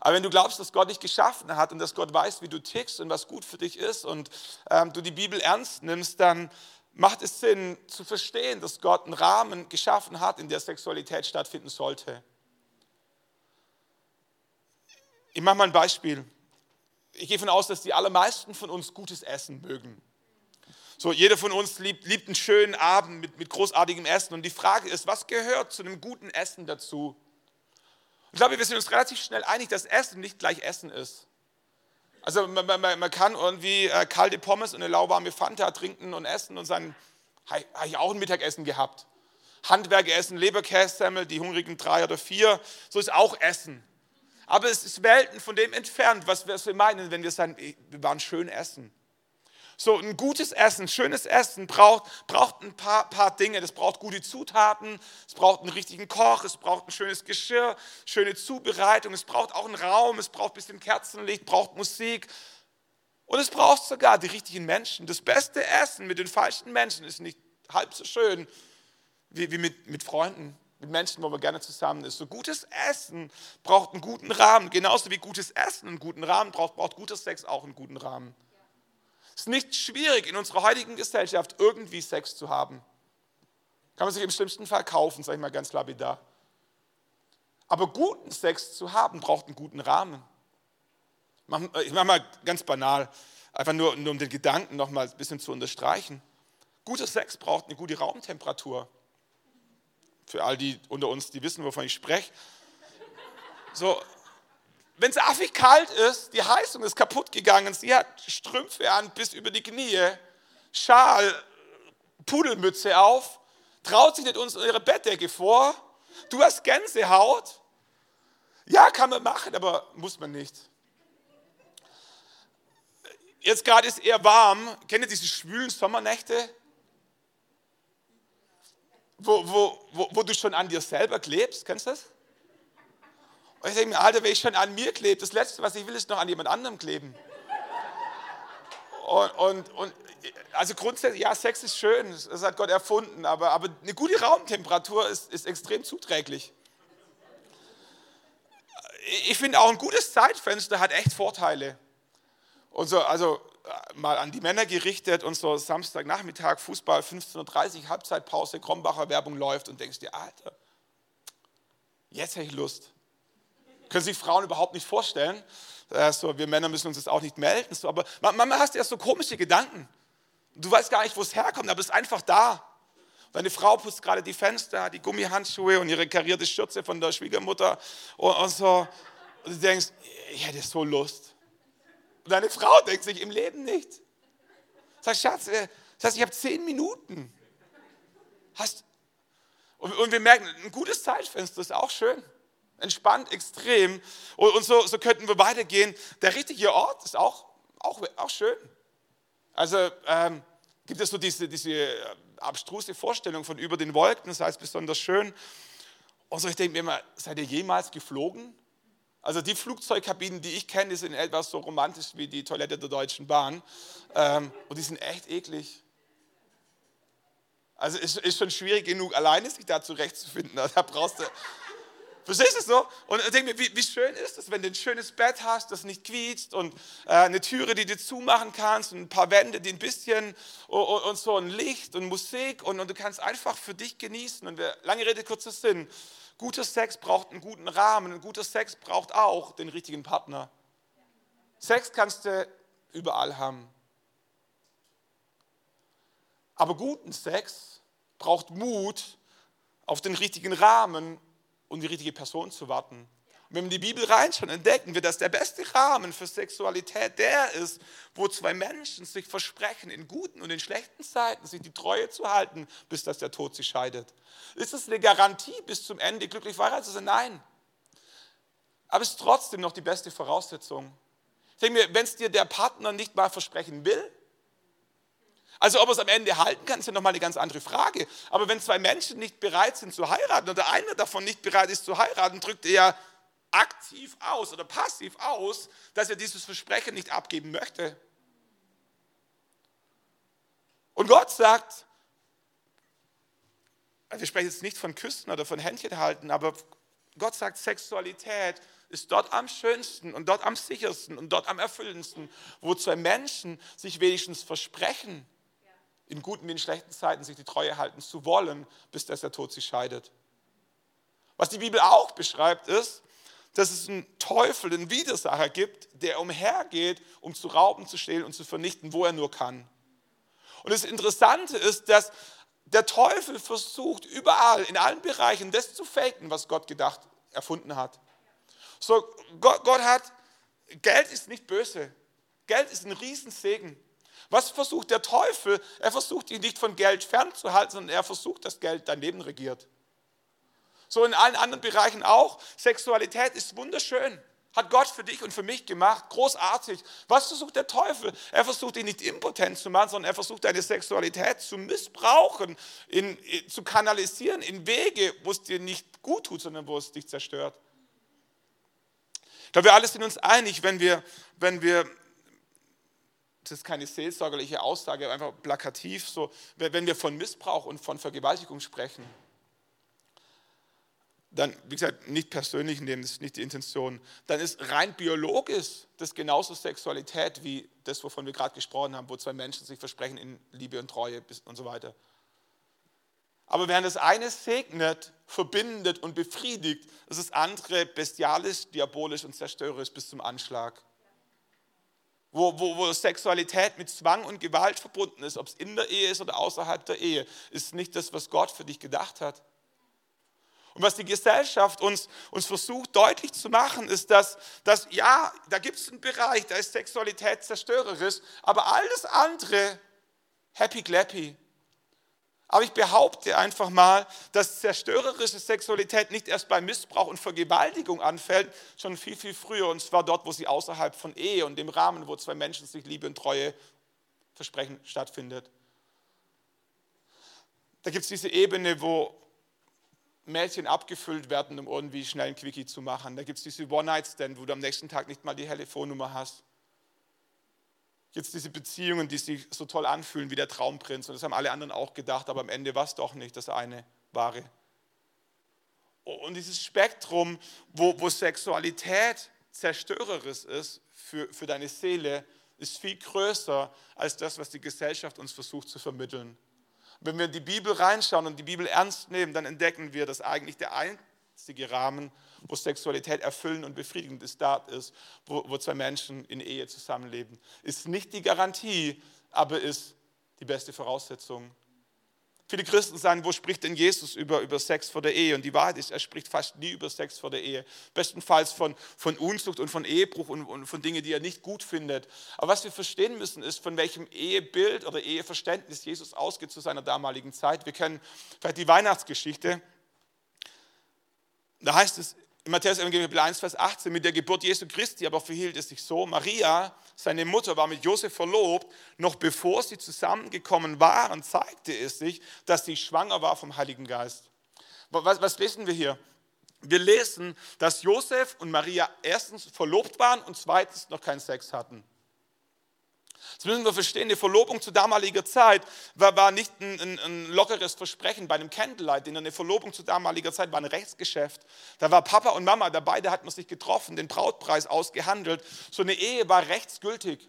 Aber wenn du glaubst, dass Gott dich geschaffen hat und dass Gott weiß, wie du tickst und was gut für dich ist und ähm, du die Bibel ernst nimmst, dann macht es Sinn zu verstehen, dass Gott einen Rahmen geschaffen hat, in der Sexualität stattfinden sollte. Ich mache mal ein Beispiel. Ich gehe davon aus, dass die allermeisten von uns gutes Essen mögen. So, jeder von uns liebt, liebt einen schönen Abend mit, mit großartigem Essen. Und die Frage ist, was gehört zu einem guten Essen dazu? Ich glaube, wir sind uns relativ schnell einig, dass Essen nicht gleich Essen ist. Also man, man, man kann irgendwie äh, kalte Pommes und eine lauwarme Fanta trinken und essen und sagen, habe ich auch ein Mittagessen gehabt. Handwerkessen, Leberkässemmel, die hungrigen drei oder vier, so ist auch Essen. Aber es ist Welten von dem entfernt, was wir meinen, wenn wir sagen, wir waren schön essen. So ein gutes Essen, schönes Essen braucht, braucht ein paar, paar Dinge. Das braucht gute Zutaten, es braucht einen richtigen Koch, es braucht ein schönes Geschirr, schöne Zubereitung, es braucht auch einen Raum, es braucht ein bisschen Kerzenlicht, braucht Musik. Und es braucht sogar die richtigen Menschen. Das beste Essen mit den falschen Menschen ist nicht halb so schön wie, wie mit, mit Freunden mit Menschen, wo man gerne zusammen ist. So gutes Essen braucht einen guten Rahmen. Genauso wie gutes Essen einen guten Rahmen braucht, braucht gutes Sex auch einen guten Rahmen. Es ist nicht schwierig, in unserer heutigen Gesellschaft irgendwie Sex zu haben. Kann man sich im schlimmsten Fall kaufen, sage ich mal ganz lapidar. Aber guten Sex zu haben, braucht einen guten Rahmen. Ich mache mal ganz banal, einfach nur, nur um den Gedanken noch mal ein bisschen zu unterstreichen. Guter Sex braucht eine gute Raumtemperatur. Für all die unter uns, die wissen, wovon ich spreche. So, wenn es affig kalt ist, die Heizung ist kaputt gegangen, sie hat Strümpfe an bis über die Knie, Schal, Pudelmütze auf, traut sich nicht uns in ihre Bettdecke vor, du hast Gänsehaut. Ja, kann man machen, aber muss man nicht. Jetzt gerade ist eher warm. Kennt ihr diese schwülen Sommernächte? wo, wo, wo, wo du schon an dir selber klebst. Kennst du das? Und ich denke mir, Alter, wenn ich schon an mir klebe, das Letzte, was ich will, ist noch an jemand anderem kleben. Und, und, und also grundsätzlich, ja, Sex ist schön, das hat Gott erfunden, aber, aber eine gute Raumtemperatur ist, ist extrem zuträglich. Ich finde auch ein gutes Zeitfenster hat echt Vorteile. Und so, also mal an die Männer gerichtet und so Samstagnachmittag, Fußball, 15.30 Uhr, Halbzeitpause, Krombacher Werbung läuft und denkst dir, Alter, jetzt hätte ich Lust. Können sich Frauen überhaupt nicht vorstellen. So, wir Männer müssen uns das auch nicht melden. So, aber manchmal hast du ja so komische Gedanken. Du weißt gar nicht, wo es herkommt, aber es ist einfach da. Deine Frau putzt gerade die Fenster, die Gummihandschuhe und ihre karierte Schürze von der Schwiegermutter und, und so. Und du denkst, ich hätte so Lust. Und deine Frau denkt sich im Leben nicht. Sag, Schatz, äh, das heißt, ich habe zehn Minuten. Hast, und, und wir merken, ein gutes Zeitfenster ist auch schön entspannt, extrem. Und, so, so könnten wir weitergehen. Der richtige Ort ist auch, auch, auch schön. Also ähm, gibt es so diese, diese äh, abstruse Vorstellung von über den Wolken, das heißt besonders schön. Und so ich denke mir immer, seid ihr jemals geflogen? Also die Flugzeugkabinen, die ich kenne, die sind etwas so romantisch wie die Toilette der Deutschen Bahn. Ähm, und die sind echt eklig. Also es ist schon schwierig genug, alleine sich da zurechtzufinden. Da brauchst du Verstehst du so? Und ich denke mir, wie, wie, schön ist es, wenn du ein schönes Bett hast, das nicht quietscht und äh, eine Türe, die du zumachen kannst und ein paar Wände, die ein bisschen und, und so ein Licht und Musik und, und, du kannst einfach für dich genießen. Und wir, lange Rede, kurzer Sinn. Guter Sex braucht einen guten Rahmen und guter Sex braucht auch den richtigen Partner. Sex kannst du überall haben. Aber guten Sex braucht Mut auf den richtigen Rahmen um die richtige Person zu warten. Und wenn wir die Bibel reinschauen, entdecken wir, dass der beste Rahmen für Sexualität der ist, wo zwei Menschen sich versprechen, in guten und in schlechten Zeiten sich die Treue zu halten, bis dass der Tod sie scheidet. Ist es eine Garantie, bis zum Ende glücklich verheiratet zu sein? Nein. Aber es ist trotzdem noch die beste Voraussetzung. Ich denke mir, wenn es dir der Partner nicht mal versprechen will, also ob er es am Ende halten kann, ist ja nochmal eine ganz andere Frage. Aber wenn zwei Menschen nicht bereit sind zu heiraten und der eine davon nicht bereit ist zu heiraten, drückt er ja aktiv aus oder passiv aus, dass er dieses Versprechen nicht abgeben möchte. Und Gott sagt, wir sprechen jetzt nicht von Küssen oder von Händchen halten, aber Gott sagt, Sexualität ist dort am schönsten und dort am sichersten und dort am erfüllendsten, wo zwei Menschen sich wenigstens versprechen, in guten wie in schlechten Zeiten sich die Treue halten zu wollen, bis dass der Tod sie scheidet. Was die Bibel auch beschreibt, ist, dass es einen Teufel, einen Widersacher gibt, der umhergeht, um zu rauben, zu stehlen und zu vernichten, wo er nur kann. Und das Interessante ist, dass der Teufel versucht, überall, in allen Bereichen, das zu faken, was Gott gedacht, erfunden hat. So, Gott, Gott hat, Geld ist nicht böse. Geld ist ein Riesensegen. Was versucht der Teufel? Er versucht dich nicht von Geld fernzuhalten, sondern er versucht, dass Geld dein Leben regiert. So in allen anderen Bereichen auch. Sexualität ist wunderschön. Hat Gott für dich und für mich gemacht. Großartig. Was versucht der Teufel? Er versucht dich nicht impotent zu machen, sondern er versucht deine Sexualität zu missbrauchen, in, zu kanalisieren in Wege, wo es dir nicht gut tut, sondern wo es dich zerstört. Ich glaube, wir alle sind uns einig, wenn wir, wenn wir das ist keine seelsorgerliche Aussage, einfach plakativ, so, wenn wir von Missbrauch und von Vergewaltigung sprechen, dann, wie gesagt, nicht persönlich nehmen, das ist nicht die Intention, dann ist rein biologisch das genauso Sexualität wie das, wovon wir gerade gesprochen haben, wo zwei Menschen sich versprechen in Liebe und Treue und so weiter. Aber während das eine segnet, verbindet und befriedigt, ist das andere bestialisch, diabolisch und zerstörerisch bis zum Anschlag wo, wo, wo Sexualität mit Zwang und Gewalt verbunden ist, ob es in der Ehe ist oder außerhalb der Ehe, ist nicht das, was Gott für dich gedacht hat. Und was die Gesellschaft uns, uns versucht deutlich zu machen, ist, dass, dass ja, da gibt es einen Bereich, da ist Sexualität zerstörerisch, aber alles andere happy clappy. Aber ich behaupte einfach mal, dass zerstörerische Sexualität nicht erst bei Missbrauch und Vergewaltigung anfällt, schon viel, viel früher, und zwar dort, wo sie außerhalb von Ehe und dem Rahmen, wo zwei Menschen sich Liebe und Treue versprechen, stattfindet. Da gibt es diese Ebene, wo Mädchen abgefüllt werden, um irgendwie schnell ein Quickie zu machen. Da gibt es diese One-Night-Stand, wo du am nächsten Tag nicht mal die Telefonnummer hast jetzt diese Beziehungen, die sich so toll anfühlen wie der Traumprinz. Und das haben alle anderen auch gedacht, aber am Ende war es doch nicht das eine wahre. Und dieses Spektrum, wo, wo Sexualität zerstörerisch ist für, für deine Seele, ist viel größer als das, was die Gesellschaft uns versucht zu vermitteln. Wenn wir in die Bibel reinschauen und die Bibel ernst nehmen, dann entdecken wir, dass eigentlich der einzige Rahmen, wo Sexualität erfüllend und befriedigend ist, da ist, wo, wo zwei Menschen in Ehe zusammenleben. Ist nicht die Garantie, aber ist die beste Voraussetzung Viele Christen sagen, wo spricht denn Jesus über, über Sex vor der Ehe? Und die Wahrheit ist, er spricht fast nie über Sex vor der Ehe. Bestenfalls von, von Unzucht und von Ehebruch und, und von Dingen, die er nicht gut findet. Aber was wir verstehen müssen, ist, von welchem Ehebild oder Eheverständnis Jesus ausgeht zu seiner damaligen Zeit. Wir kennen vielleicht die Weihnachtsgeschichte. Da heißt es in Matthäus Evangelium 1, Vers 18, mit der Geburt Jesu Christi aber verhielt es sich so, Maria, seine Mutter, war mit Josef verlobt, noch bevor sie zusammengekommen waren, zeigte es sich, dass sie schwanger war vom Heiligen Geist. Was, was lesen wir hier? Wir lesen, dass Josef und Maria erstens verlobt waren und zweitens noch keinen Sex hatten. Das müssen wir verstehen, die Verlobung zu damaliger Zeit war, war nicht ein, ein, ein, lockeres Versprechen bei einem Candlelight, eine Verlobung zu damaliger Zeit war ein Rechtsgeschäft. Da war Papa und Mama dabei, da hat man sich getroffen, den Brautpreis ausgehandelt. So eine Ehe war rechtsgültig.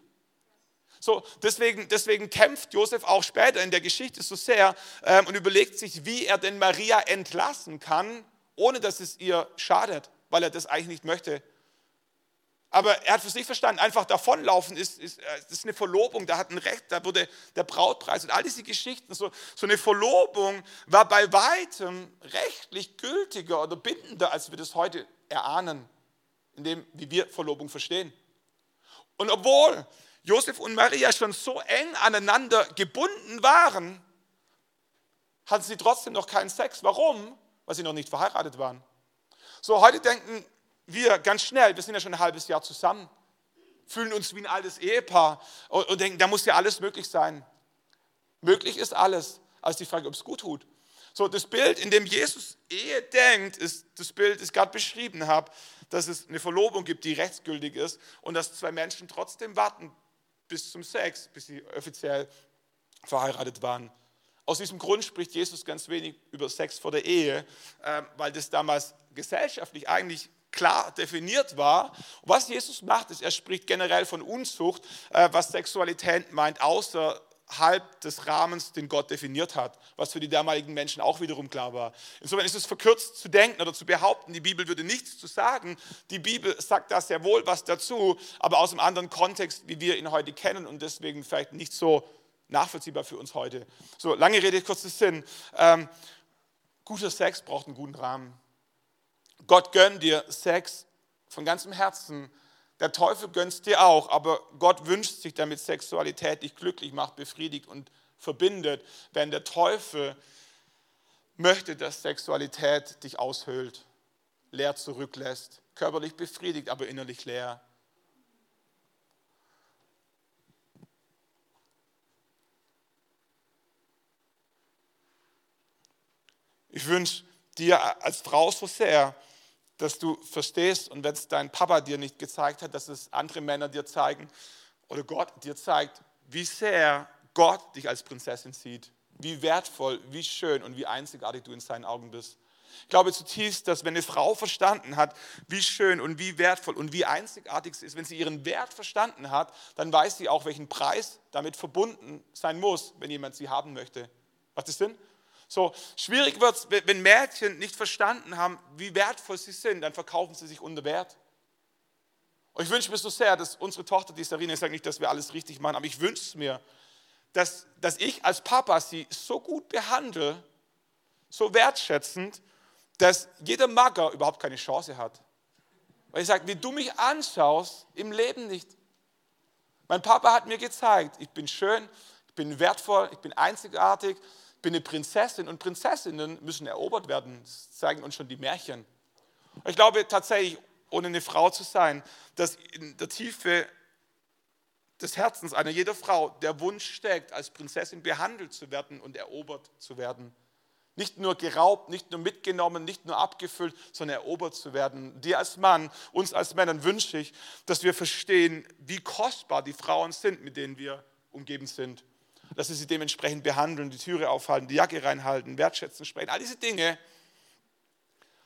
So, deswegen, deswegen kämpft Josef auch später in der Geschichte so sehr ähm, und überlegt sich, wie er denn Maria entlassen kann, ohne dass es ihr schadet, weil er das eigentlich nicht möchte. Aber er hat für sich verstanden, einfach davonlaufen ist, ist, äh, ist eine Verlobung, da hat ein Recht, da wurde der Brautpreis und all diese Geschichten. So, so eine Verlobung war bei weitem rechtlich gültiger oder bindender, als wir das heute erahnen, in dem, wie wir Verlobung verstehen. Und obwohl Josef und Maria schon so eng aneinander gebunden waren, hatten sie trotzdem noch keinen Sex. Warum? Weil sie noch nicht verheiratet waren. So, heute denken wir ganz schnell, wir sind ja schon ein halbes Jahr zusammen, fühlen uns wie ein altes Ehepaar und, und denken, da muss ja alles möglich sein. Möglich ist alles, als die Frage, ob es gut tut. So, das Bild, in dem Jesus Ehe denkt, ist das Bild, das ich gerade beschrieben habe, dass es eine Verlobung gibt, die rechtsgültig ist und dass zwei Menschen trotzdem warten bis zum Sex, bis sie offiziell verheiratet waren. Aus diesem Grund spricht Jesus ganz wenig über Sex vor der Ehe, äh, weil das damals gesellschaftlich eigentlich klar definiert war. Was Jesus macht, ist, er spricht generell von Unzucht, äh, was Sexualität meint, außerhalb des Rahmens, den Gott definiert hat, was für die damaligen Menschen auch wiederum klar war. Insofern ist es verkürzt zu denken oder zu behaupten, die Bibel würde nichts zu sagen. Die Bibel sagt da sehr wohl was dazu, aber aus einem anderen Kontext, wie wir ihn heute kennen und deswegen vielleicht nicht so nachvollziehbar für uns heute. So, lange Rede, kurzer Sinn. Ähm, guter Sex braucht einen guten Rahmen. Gott gönnt dir Sex von ganzem Herzen. Der Teufel gönnt es dir auch, aber Gott wünscht sich, damit Sexualität dich glücklich macht, befriedigt und verbindet. Wenn der Teufel möchte, dass Sexualität dich aushöhlt, leer zurücklässt, körperlich befriedigt, aber innerlich leer. Ich wünsche dir als Frau so sehr, dass du verstehst und wenn es dein Papa dir nicht gezeigt hat, dass es andere Männer dir zeigen oder Gott dir zeigt, wie sehr Gott dich als Prinzessin sieht, wie wertvoll, wie schön und wie einzigartig du in seinen Augen bist. Ich glaube zutiefst, dass wenn eine Frau verstanden hat, wie schön und wie wertvoll und wie einzigartig sie ist, wenn sie ihren Wert verstanden hat, dann weiß sie auch, welchen Preis damit verbunden sein muss, wenn jemand sie haben möchte. Was ist Sinn? So schwierig wird es, wenn Mädchen nicht verstanden haben, wie wertvoll sie sind, dann verkaufen sie sich unter Wert. Und ich wünsche mir so sehr, dass unsere Tochter, die Sarina, ich sage nicht, dass wir alles richtig machen, aber ich wünsche es mir, dass, dass ich als Papa sie so gut behandle, so wertschätzend, dass jeder Magger überhaupt keine Chance hat. Weil ich sage, wie du mich anschaust, im Leben nicht. Mein Papa hat mir gezeigt, ich bin schön, ich bin wertvoll, ich bin einzigartig, bin eine Prinzessin und Prinzessinnen müssen erobert werden. Das zeigen uns schon die Märchen. Ich glaube tatsächlich, ohne eine Frau zu sein, dass in der Tiefe des Herzens einer jeder Frau der Wunsch steckt, als Prinzessin behandelt zu werden und erobert zu werden. Nicht nur geraubt, nicht nur mitgenommen, nicht nur abgefüllt, sondern erobert zu werden. Dir als Mann, uns als Männern wünsche ich, dass wir verstehen, wie kostbar die Frauen sind, mit denen wir umgeben sind dass sie sie dementsprechend behandeln, die Türe aufhalten, die Jacke reinhalten, wertschätzen, sprechen, all diese Dinge.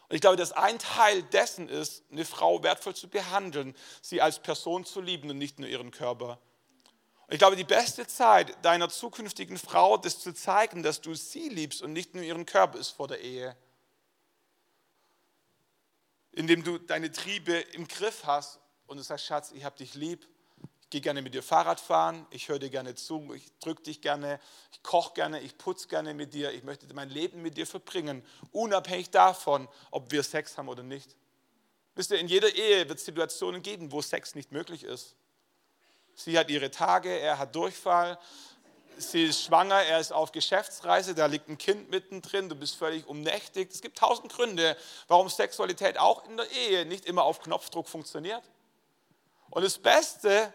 Und ich glaube, dass ein Teil dessen ist, eine Frau wertvoll zu behandeln, sie als Person zu lieben und nicht nur ihren Körper. ich glaube, die beste Zeit deiner zukünftigen Frau, das zu zeigen, dass du sie liebst und nicht nur ihren Körper, ist vor der Ehe. Indem du deine Triebe im Griff hast und du sagst, Schatz, ich habe dich lieb, gehe gerne mit dir Fahrrad fahren, ich höre dir gerne zu, ich drücke dich gerne, ich koche gerne, ich putze gerne mit dir, ich möchte mein Leben mit dir verbringen, unabhängig davon, ob wir Sex haben oder nicht. Wisst ihr, in jeder Ehe wird es Situationen geben, wo Sex nicht möglich ist. Sie hat ihre Tage, er hat Durchfall, sie ist schwanger, er ist auf Geschäftsreise, da liegt ein Kind mittendrin, du bist völlig umnächtigt. Es gibt tausend Gründe, warum Sexualität auch in der Ehe nicht immer auf Knopfdruck funktioniert. Und das Beste,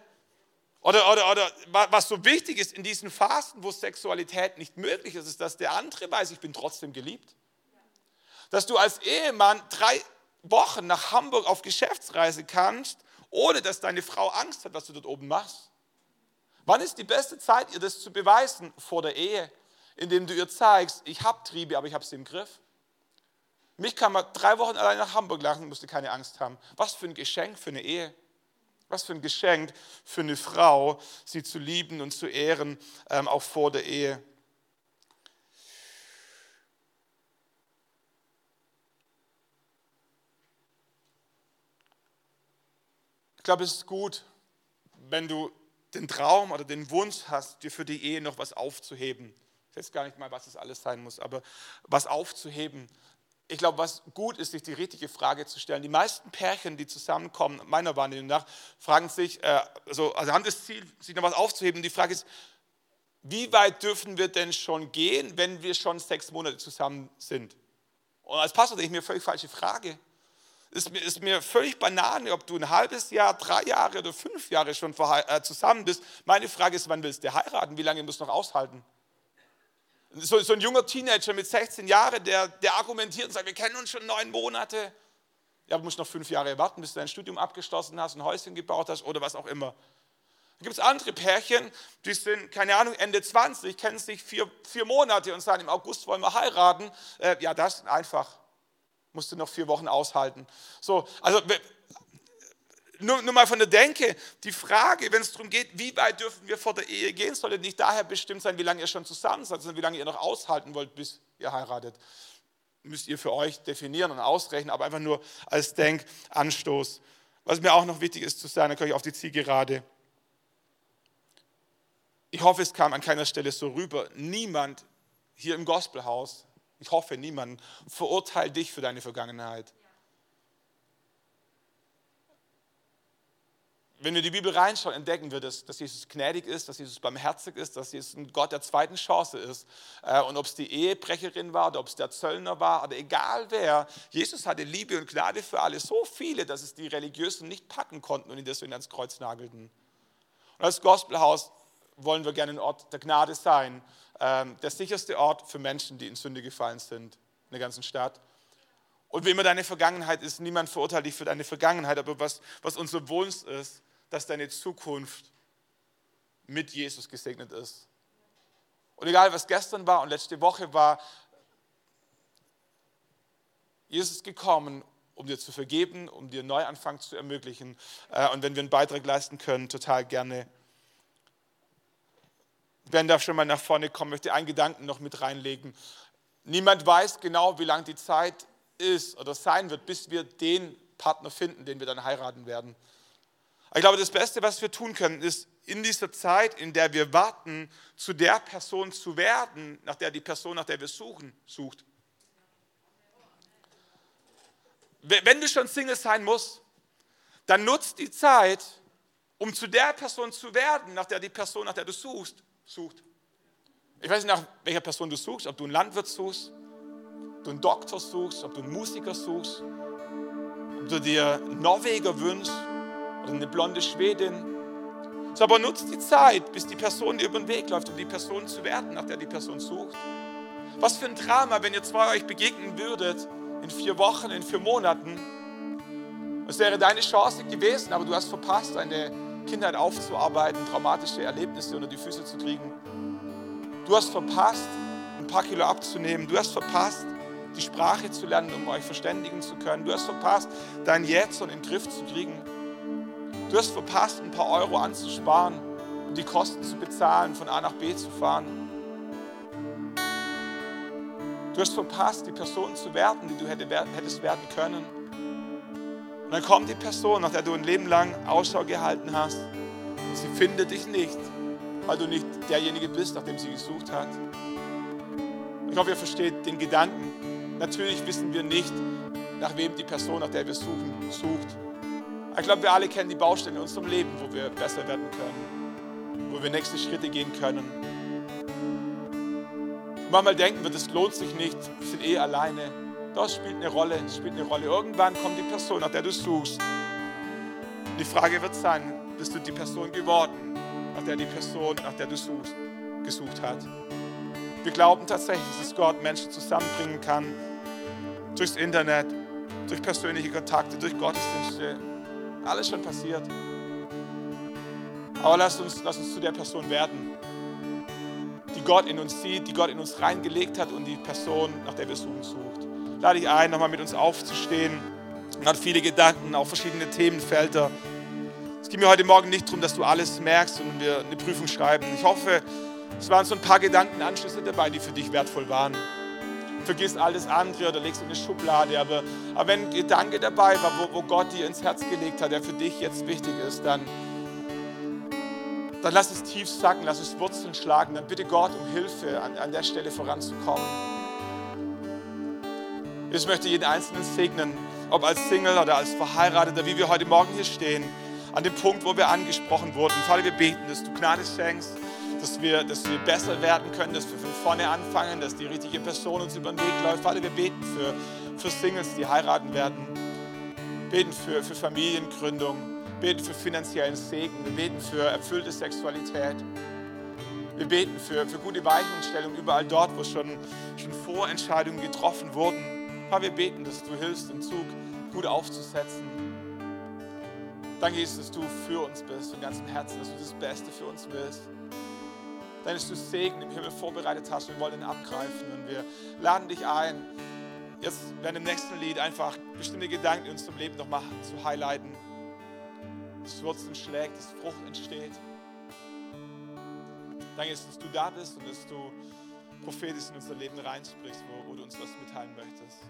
oder, oder, oder was so wichtig ist in diesen Phasen, wo Sexualität nicht möglich ist, ist, dass der andere weiß, ich bin trotzdem geliebt. Dass du als Ehemann drei Wochen nach Hamburg auf Geschäftsreise kannst ohne dass deine Frau Angst hat, was du dort oben machst? Wann ist die beste Zeit, ihr das zu beweisen? Vor der Ehe, indem du ihr zeigst, ich habe Triebe, aber ich habe sie im Griff. Mich kann man drei Wochen allein nach Hamburg lassen, musste keine Angst haben. Was für ein Geschenk für eine Ehe. Was für ein Geschenk für eine Frau, sie zu lieben und zu ehren, ähm, auch vor der Ehe. Ich glaube, es ist gut, wenn du den Traum oder den Wunsch hast, dir für die Ehe noch was aufzuheben. Ich weiß gar nicht mal, was es alles sein muss, aber was aufzuheben. Ich glaube, was gut ist, sich die richtige Frage zu stellen. Die meisten Pärchen, die zusammenkommen, meiner Wahrnehmung nach, fragen sich, äh, also, also haben das Ziel, sich noch was aufzuheben. Die Frage ist, wie weit dürfen wir denn schon gehen, wenn wir schon sechs Monate zusammen sind? Und als Pastor denke ich mir, völlig falsche Frage. Ist mir, ist mir völlig Banane, ob du ein halbes Jahr, drei Jahre oder fünf Jahre schon äh, zusammen bist. Meine Frage ist, wann willst du heiraten? Wie lange musst du noch aushalten? So, so ein junger Teenager mit 16 Jahren, der, der argumentiert und sagt, wir kennen uns schon neun Monate. Ja, du musst noch fünf Jahre warten, bis du dein Studium abgeschlossen hast, ein Häuschen gebaut hast oder was auch immer. Dann gibt es andere Pärchen, die sind, keine Ahnung, Ende 20, kennen sich vier, vier Monate und sagen, im August wollen wir heiraten. Äh, ja, das ist einfach musste noch vier Wochen aushalten. So, also nur, nur mal von der Denke, die Frage, wenn es darum geht, wie weit dürfen wir vor der Ehe gehen, sollte nicht daher bestimmt sein, wie lange ihr schon zusammen seid, sondern wie lange ihr noch aushalten wollt, bis ihr heiratet. Müsst ihr für euch definieren und ausrechnen, aber einfach nur als Denkanstoß. Was mir auch noch wichtig ist zu sagen, da komme ich auf die Zielgerade. Ich hoffe, es kam an keiner Stelle so rüber. Niemand hier im Gospelhaus ich hoffe, niemand verurteilt dich für deine Vergangenheit. Wenn wir die Bibel reinschauen, entdecken wir, dass, dass Jesus gnädig ist, dass Jesus barmherzig ist, dass Jesus ein Gott der zweiten Chance ist. Äh, und ob es die Ehebrecherin war oder ob es der Zöllner war oder egal wer, Jesus hatte Liebe und Gnade für alle, so viele, dass es die Religiösen nicht packen konnten und ihn deswegen ans Kreuz nagelten. Und als Gospelhaus wollen wir gerne ein Ort der Gnade sein ähm, der sicherste Ort für Menschen, die in Sünde gefallen sind, in der ganzen Stadt. Und wie immer deine Vergangenheit ist, niemand verurteilt dich für deine Vergangenheit, aber was, was unser Wunsch ist, dass deine Zukunft mit Jesus gesegnet ist. Und egal, was gestern war und letzte Woche war, Jesus ist gekommen, um dir zu vergeben, um dir einen Neuanfang zu ermöglichen. Äh, und wenn wir einen Beitrag leisten können, total gerne. Ben darf schon mal nach vorne kommen, möchte einen Gedanken noch mit reinlegen. Niemand weiß genau, wie lang die Zeit ist oder sein wird, bis wir den Partner finden, den wir dann heiraten werden. Ich glaube, das Beste, was wir tun können, ist in dieser Zeit, in der wir warten, zu der Person zu werden, nach der die Person, nach der wir suchen, sucht. Wenn du schon Single sein musst, dann nutzt die Zeit, um zu der Person zu werden, nach der die Person, nach der du suchst, sucht. Ich weiß nicht, nach welcher Person du suchst, ob du einen Landwirt suchst, ob du einen Doktor suchst, ob du einen Musiker suchst, ob du dir einen Norweger wünschst eine blonde Schwedin. So, aber nutzt die Zeit, bis die Person dir über den Weg läuft, um die Person zu werden, nach der die Person sucht. Was für ein Drama, wenn ihr zwei euch begegnen würdet in vier Wochen, in vier Monaten. Es wäre deine Chance gewesen, aber du hast verpasst, eine Kindheit aufzuarbeiten, traumatische Erlebnisse unter die Füße zu kriegen. Du hast verpasst, ein paar Kilo abzunehmen. Du hast verpasst, die Sprache zu lernen, um euch verständigen zu können. Du hast verpasst, dein Jetzt in den Griff zu kriegen. Du hast verpasst, ein paar Euro anzusparen, um die Kosten zu bezahlen, von A nach B zu fahren. Du hast verpasst, die Person zu werden, die du hättest werden können. Und dann kommt die Person, nach der du ein Leben lang Ausschau gehalten hast, und sie findet dich nicht, weil du nicht derjenige bist, nach dem sie gesucht hat. Ich hoffe, ihr versteht den Gedanken. Natürlich wissen wir nicht, nach wem die Person, nach der wir suchen, sucht. Ich glaube, wir alle kennen die Baustellen in unserem Leben, wo wir besser werden können, wo wir nächste Schritte gehen können. Und manchmal denken wir, das lohnt sich nicht, wir sind eh alleine. Das spielt eine Rolle, spielt eine Rolle. Irgendwann kommt die Person, nach der du suchst. Und die Frage wird sein, bist du die Person geworden, nach der die Person, nach der du suchst, gesucht hat? Wir glauben tatsächlich, dass Gott Menschen zusammenbringen kann, durchs Internet, durch persönliche Kontakte, durch Gottesdienste. Alles schon passiert. Aber lass uns, lass uns zu der Person werden, die Gott in uns sieht, die Gott in uns reingelegt hat und die Person, nach der wir suchen, sucht. Lade ich ein, nochmal mit uns aufzustehen. Man hat viele Gedanken, auch verschiedene Themenfelder. Es geht mir heute Morgen nicht darum, dass du alles merkst und wir eine Prüfung schreiben. Ich hoffe, es waren so ein paar Gedankenanschlüsse dabei, die für dich wertvoll waren. Vergiss alles andere oder legst in eine Schublade. Aber, aber wenn ein Gedanke dabei war, wo, wo Gott dir ins Herz gelegt hat, der für dich jetzt wichtig ist, dann, dann lass es tief sacken, lass es Wurzeln schlagen. Dann bitte Gott um Hilfe, an, an der Stelle voranzukommen. Ich möchte jeden Einzelnen segnen, ob als Single oder als Verheirateter, wie wir heute Morgen hier stehen, an dem Punkt, wo wir angesprochen wurden. Vater, wir beten, dass du Gnade schenkst dass wir, dass wir besser werden können, dass wir von vorne anfangen, dass die richtige Person uns über den Weg läuft. Vater, wir beten für, für Singles, die heiraten werden, beten für, für Familiengründung, beten für finanziellen Segen, wir beten für erfüllte Sexualität. Wir beten für, für gute Weichenstellung überall dort, wo schon, schon Vorentscheidungen getroffen wurden. Vater, wir beten, dass du hilfst, den Zug gut aufzusetzen. Danke, Jesus, dass du für uns bist, von ganzem Herzen, dass du das Beste für uns willst du Segen im Himmel vorbereitet hast. Wir wollen ihn abgreifen und wir laden dich ein, jetzt während dem nächsten Lied einfach bestimmte Gedanken in unserem Leben nochmal zu highlighten. Dass Wurzeln schlägt, dass Frucht entsteht. Danke, dass du da bist und dass du prophetisch in unser Leben reinsprichst, wo, wo du uns was mitteilen möchtest.